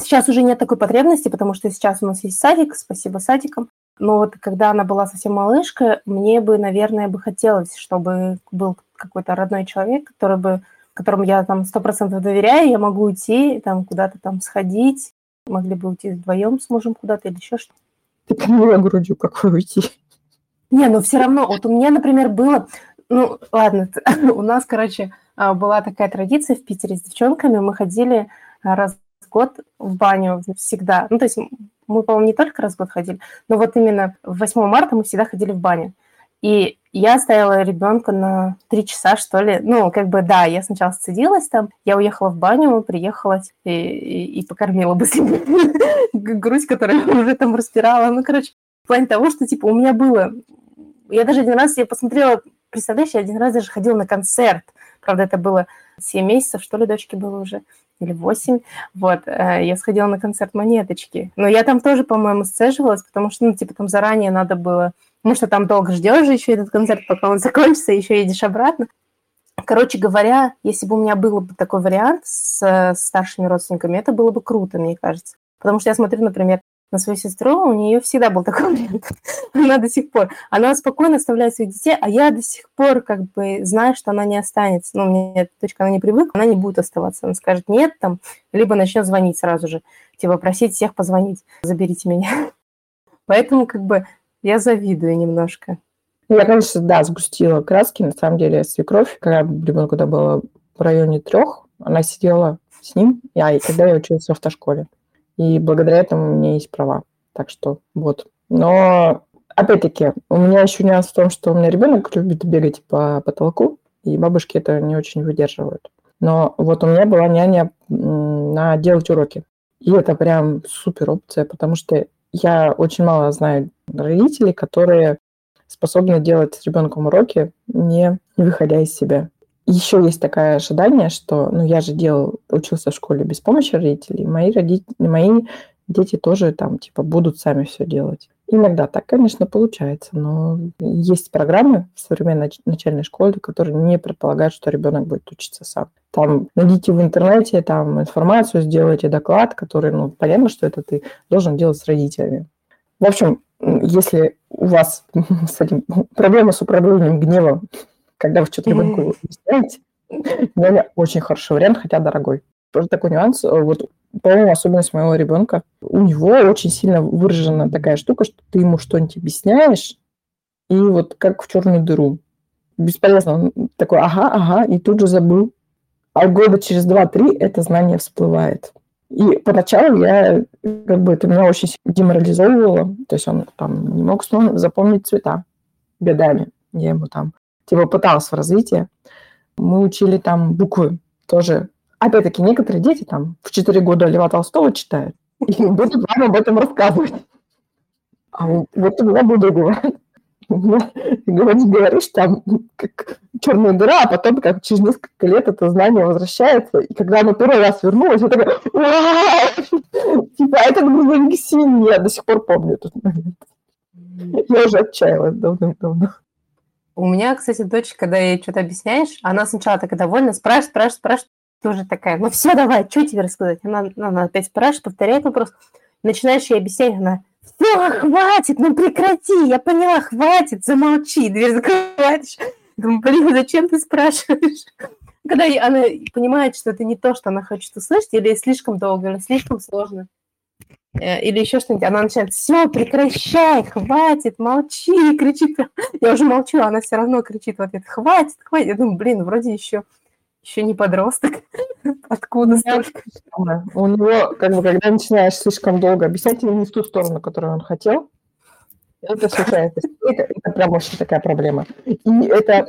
Сейчас уже нет такой потребности, потому что сейчас у нас есть садик, спасибо садикам. Но вот когда она была совсем малышка, мне бы, наверное, бы хотелось, чтобы был какой-то родной человек, который бы, которому я там сто процентов доверяю, я могу уйти, там куда-то там сходить, могли бы уйти вдвоем с мужем куда-то или еще что-то. Ты кормила грудью, какой уйти? Не, но все равно, вот у меня, например, было, ну, ладно, у нас, короче, а, была такая традиция в Питере с девчонками, мы ходили а, раз в год в баню всегда. Ну, то есть мы, по-моему, не только раз в год ходили, но вот именно 8 марта мы всегда ходили в баню. И я оставила ребенка на три часа, что ли. Ну, как бы, да, я сначала сцедилась там, я уехала в баню, приехала и, и, и покормила быстрее грудь, которая уже там распирала. Ну, короче, в плане того, что, типа, у меня было... Я даже один раз, я посмотрела, представляешь, я один раз даже ходила на концерт. Правда, это было 7 месяцев, что ли, дочке было уже или 8, вот, э, я сходила на концерт «Монеточки», но я там тоже, по-моему, сцеживалась, потому что, ну, типа, там заранее надо было, потому что там долго ждешь же еще этот концерт, пока он закончится, еще едешь обратно. Короче говоря, если бы у меня был бы такой вариант с, с старшими родственниками, это было бы круто, мне кажется. Потому что я смотрю, например, на свою сестру, у нее всегда был такой вариант. она до сих пор. Она спокойно оставляет своих детей, а я до сих пор как бы знаю, что она не останется. Ну, мне эта точка, она не привыкла, она не будет оставаться. Она скажет нет там, либо начнет звонить сразу же. Типа просить всех позвонить, заберите меня. Поэтому как бы я завидую немножко. Я, конечно, да, сгустила краски. На самом деле, свекровь, когда ребенку да, было в районе трех, она сидела с ним, я, и когда я училась в автошколе. И благодаря этому у меня есть права. Так что вот. Но опять-таки, у меня еще нюанс в том, что у меня ребенок любит бегать по потолку, и бабушки это не очень выдерживают. Но вот у меня была няня на делать уроки. И это прям супер опция, потому что я очень мало знаю родителей, которые способны делать с ребенком уроки, не выходя из себя еще есть такое ожидание, что, ну, я же делал, учился в школе без помощи родителей, мои родители, мои дети тоже там, типа, будут сами все делать. Иногда так, конечно, получается, но есть программы в современной начальной школе, которые не предполагают, что ребенок будет учиться сам. Там найдите в интернете там информацию, сделайте доклад, который, ну, понятно, что это ты должен делать с родителями. В общем, если у вас с этим проблема с управлением гневом когда вы что-то ребенку объясняете, няня очень хороший вариант, хотя дорогой. Тоже такой нюанс. Вот, по-моему, особенность моего ребенка. У него очень сильно выражена такая штука, что ты ему что-нибудь объясняешь, и вот как в черную дыру. Бесполезно. Он такой, ага, ага, и тут же забыл. А года через два-три это знание всплывает. И поначалу я, как бы, это меня очень деморализовывало. То есть он там не мог запомнить цвета годами. Я ему там типа пытался в развитии. Мы учили там буквы тоже. Опять-таки, некоторые дети там в 4 года Льва Толстого читают и будут вам об этом рассказывать. А вот у меня был другой говоришь, говоришь, там, как черная дыра, а потом как через несколько лет это знание возвращается, и когда оно первый раз вернулось, я такая, типа, а это грузовик синий, я до сих пор помню этот момент. Я уже отчаялась давным-давно. У меня, кстати, дочь, когда ей что-то объясняешь, она сначала такая довольна, спрашивает, спрашивает, спрашивает, тоже такая, ну все, давай, что тебе рассказать? Она, она опять спрашивает, повторяет вопрос. Начинаешь ей объяснять, она, все, хватит, ну прекрати, я поняла, хватит, замолчи, дверь закрываешь. Думаю, блин, зачем ты спрашиваешь? Когда она понимает, что это не то, что она хочет услышать, или слишком долго, или слишком сложно. Э, или еще что-нибудь, она начинает, все, прекращай, хватит, молчи, кричит. Я уже молчу, а она все равно кричит в ответ, хватит, хватит. Я думаю, блин, вроде еще, еще не подросток. Откуда столько? У него, как бы, когда начинаешь слишком долго объяснять ему не в ту сторону, которую он хотел, это случается. Это, это прям очень такая проблема. И это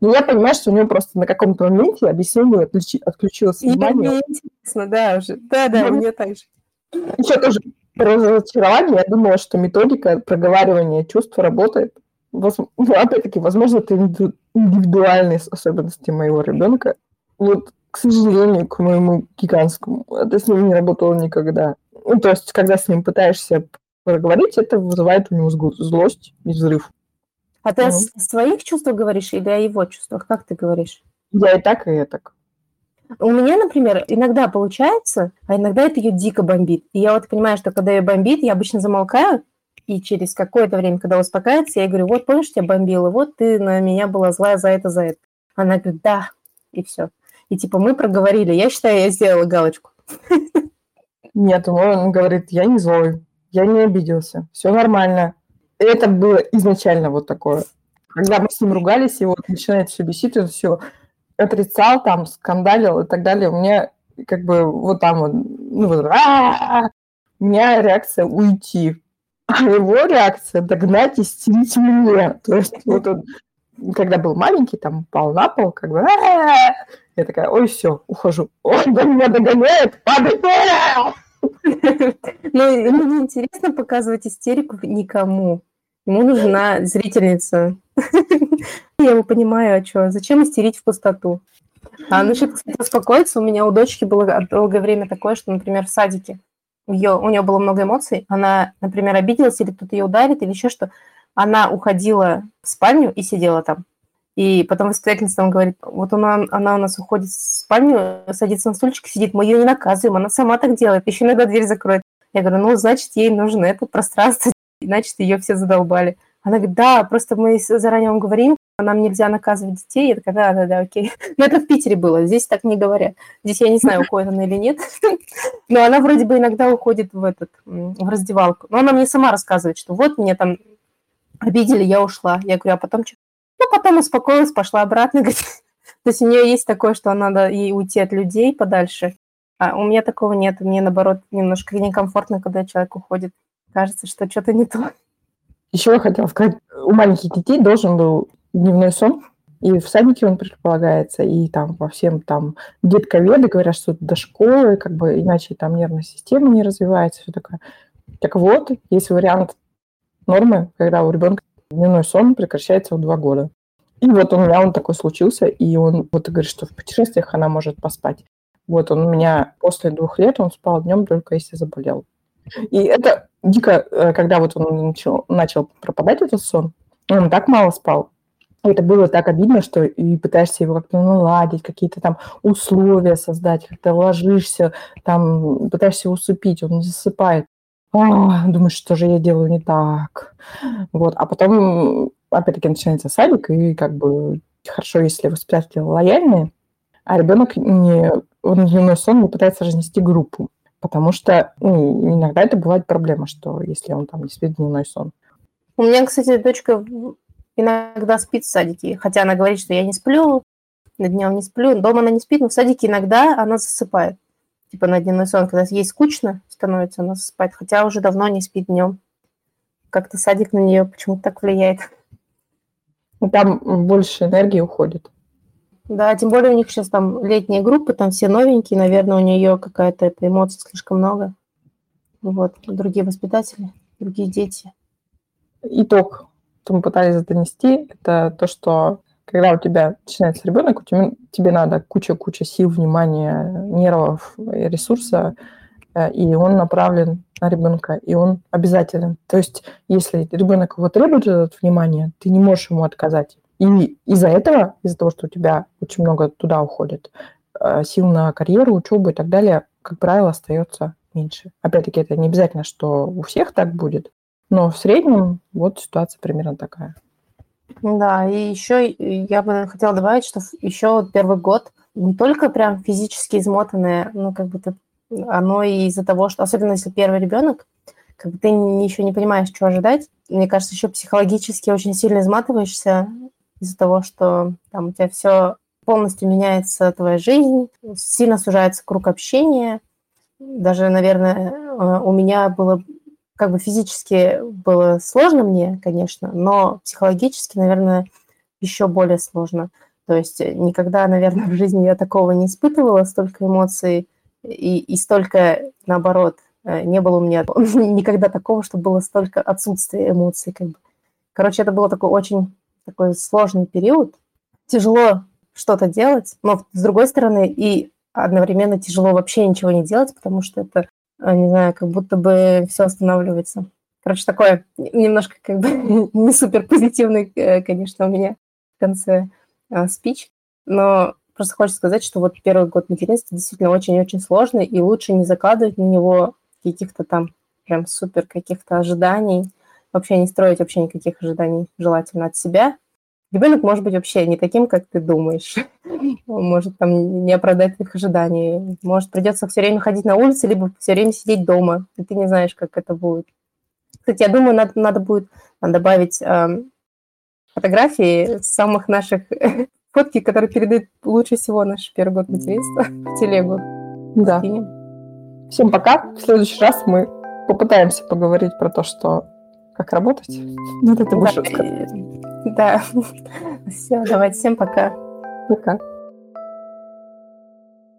ну, я понимаю, что у него просто на каком-то моменте объяснение отключи, отключилось внимание. Мне интересно, да, уже. Да, да, мне так же. Еще тоже про разочарование. Я думала, что методика проговаривания чувств работает. Ну, опять-таки, возможно, это индивидуальные особенности моего ребенка. Вот, к сожалению, к моему гигантскому, это с ним не работало никогда. Ну, то есть, когда с ним пытаешься проговорить, это вызывает у него злость и взрыв. А ты ну. о своих чувствах говоришь или о его чувствах? Как ты говоришь? Я и так, и я так. У меня, например, иногда получается, а иногда это ее дико бомбит. И я вот понимаю, что когда ее бомбит, я обычно замолкаю, и через какое-то время, когда успокаивается, я говорю, вот помнишь, тебя бомбило, вот ты на меня была злая за это, за это. Она говорит, да, и все. И типа мы проговорили. Я считаю, я сделала галочку. Нет, он говорит, я не злой, я не обиделся, все нормально. Это было изначально вот такое. Когда мы с ним ругались, и вот начинает все бесить, он все отрицал, там, скандалил и так далее. У меня как бы вот там вот, ну, вот, у меня реакция уйти, а его реакция догнать и стелить меня. То есть вот он, когда был маленький, там упал на пол, как бы, я такая, ой, все, ухожу. Он до меня догоняет, падает. Ну, ему не интересно показывать истерику никому. Ему нужна зрительница. Я его понимаю, а что, зачем истерить в пустоту? А насчет, кстати, успокоиться, у меня у дочки было долгое время такое, что, например, в садике ее, у нее было много эмоций, она, например, обиделась, или кто-то ее ударит, или еще что, она уходила в спальню и сидела там. И потом воспитательница там говорит, вот она, она у нас уходит в спальню, садится на стульчик, сидит, мы ее не наказываем, она сама так делает, еще иногда дверь закроет. Я говорю, ну, значит, ей нужно это пространство, значит, ее все задолбали. Она говорит, да, просто мы заранее вам говорим, нам нельзя наказывать детей. Я такая, да, да, да, окей. Но это в Питере было, здесь так не говорят. Здесь я не знаю, уходит она или нет. Но она вроде бы иногда уходит в этот, в раздевалку. Но она мне сама рассказывает, что вот меня там обидели, я ушла. Я говорю, а потом что? Ну, потом успокоилась, пошла обратно. Говорит. То есть у нее есть такое, что надо ей уйти от людей подальше. А у меня такого нет. Мне, наоборот, немножко некомфортно, когда человек уходит. Кажется, что что-то не то. Еще я хотела сказать, у маленьких детей должен был дневной сон, и в садике он предполагается, и там во всем там детковеды говорят, что до школы, как бы иначе там нервная система не развивается, все такое. Так вот, есть вариант нормы, когда у ребенка дневной сон прекращается в два года. И вот у меня он такой случился, и он вот говорит, что в путешествиях она может поспать. Вот он у меня после двух лет, он спал днем только если заболел. И это дико, э, когда вот он начал, начал пропадать этот сон, он так мало спал, это было так обидно, что и пытаешься его как-то наладить, какие-то там условия создать, как-то ложишься, там пытаешься усыпить, он не засыпает. А, думаешь, что же я делаю не так. Вот. А потом, опять-таки, начинается садик, и как бы хорошо, если воспитатели лояльные, а ребенок не, он дневной сон не пытается разнести группу. Потому что ну, иногда это бывает проблема, что если он там не спит дневной сон. У меня, кстати, дочка иногда спит в садике, хотя она говорит, что я не сплю, на днем не сплю, дома она не спит, но в садике иногда она засыпает. Типа на дневной сон, когда ей скучно становится, она засыпает, хотя уже давно не спит днем. Как-то садик на нее почему-то так влияет. Там больше энергии уходит. Да, тем более у них сейчас там летние группы, там все новенькие, наверное, у нее какая-то эта эмоция слишком много. Вот, другие воспитатели, другие дети. Итог что мы пытались донести, это то, что когда у тебя начинается ребенок, у тебя, тебе надо куча-куча сил, внимания, нервов, ресурса, э, и он направлен на ребенка, и он обязателен. То есть, если ребенок его требует это внимание, ты не можешь ему отказать. И из-за этого, из-за того, что у тебя очень много туда уходит, э, сил на карьеру, учебу и так далее, как правило, остается меньше. Опять-таки, это не обязательно, что у всех так будет, но в среднем вот ситуация примерно такая. Да, и еще я бы хотела добавить, что еще первый год не только прям физически измотанное, ну, как бы ты, оно и из-за того, что, особенно если первый ребенок, как бы ты еще не понимаешь, что ожидать. Мне кажется, еще психологически очень сильно изматываешься из-за того, что там у тебя все полностью меняется твоя жизнь, сильно сужается круг общения. Даже, наверное, э, у меня было как бы физически было сложно мне, конечно, но психологически, наверное, еще более сложно. То есть э, никогда, наверное, в жизни я такого не испытывала, столько эмоций и, и столько, наоборот, э, не было у меня никогда такого, что было столько отсутствия эмоций. Как бы. Короче, это был такой очень такой сложный период. Тяжело что-то делать, но с другой стороны и одновременно тяжело вообще ничего не делать, потому что это не знаю, как будто бы все останавливается. Короче, такое немножко как бы не супер позитивный, э, конечно, у меня в конце а, спич, но просто хочется сказать, что вот первый год материнства действительно очень-очень сложный, и лучше не закладывать на него каких-то там прям супер каких-то ожиданий, вообще не строить вообще никаких ожиданий желательно от себя. Ребенок может быть вообще не таким, как ты думаешь. Он может там не оправдать твоих ожиданий. Может, придется все время ходить на улице, либо все время сидеть дома, и ты не знаешь, как это будет. Кстати, я думаю, надо, надо будет добавить э, фотографии самых наших фотки, которые передают лучше всего наш первый год материнства в телегу. Да. Всем пока. В следующий раз мы попытаемся поговорить про то, что как работать. Ну, это будешь да, да. Все, давайте, всем пока. Пока.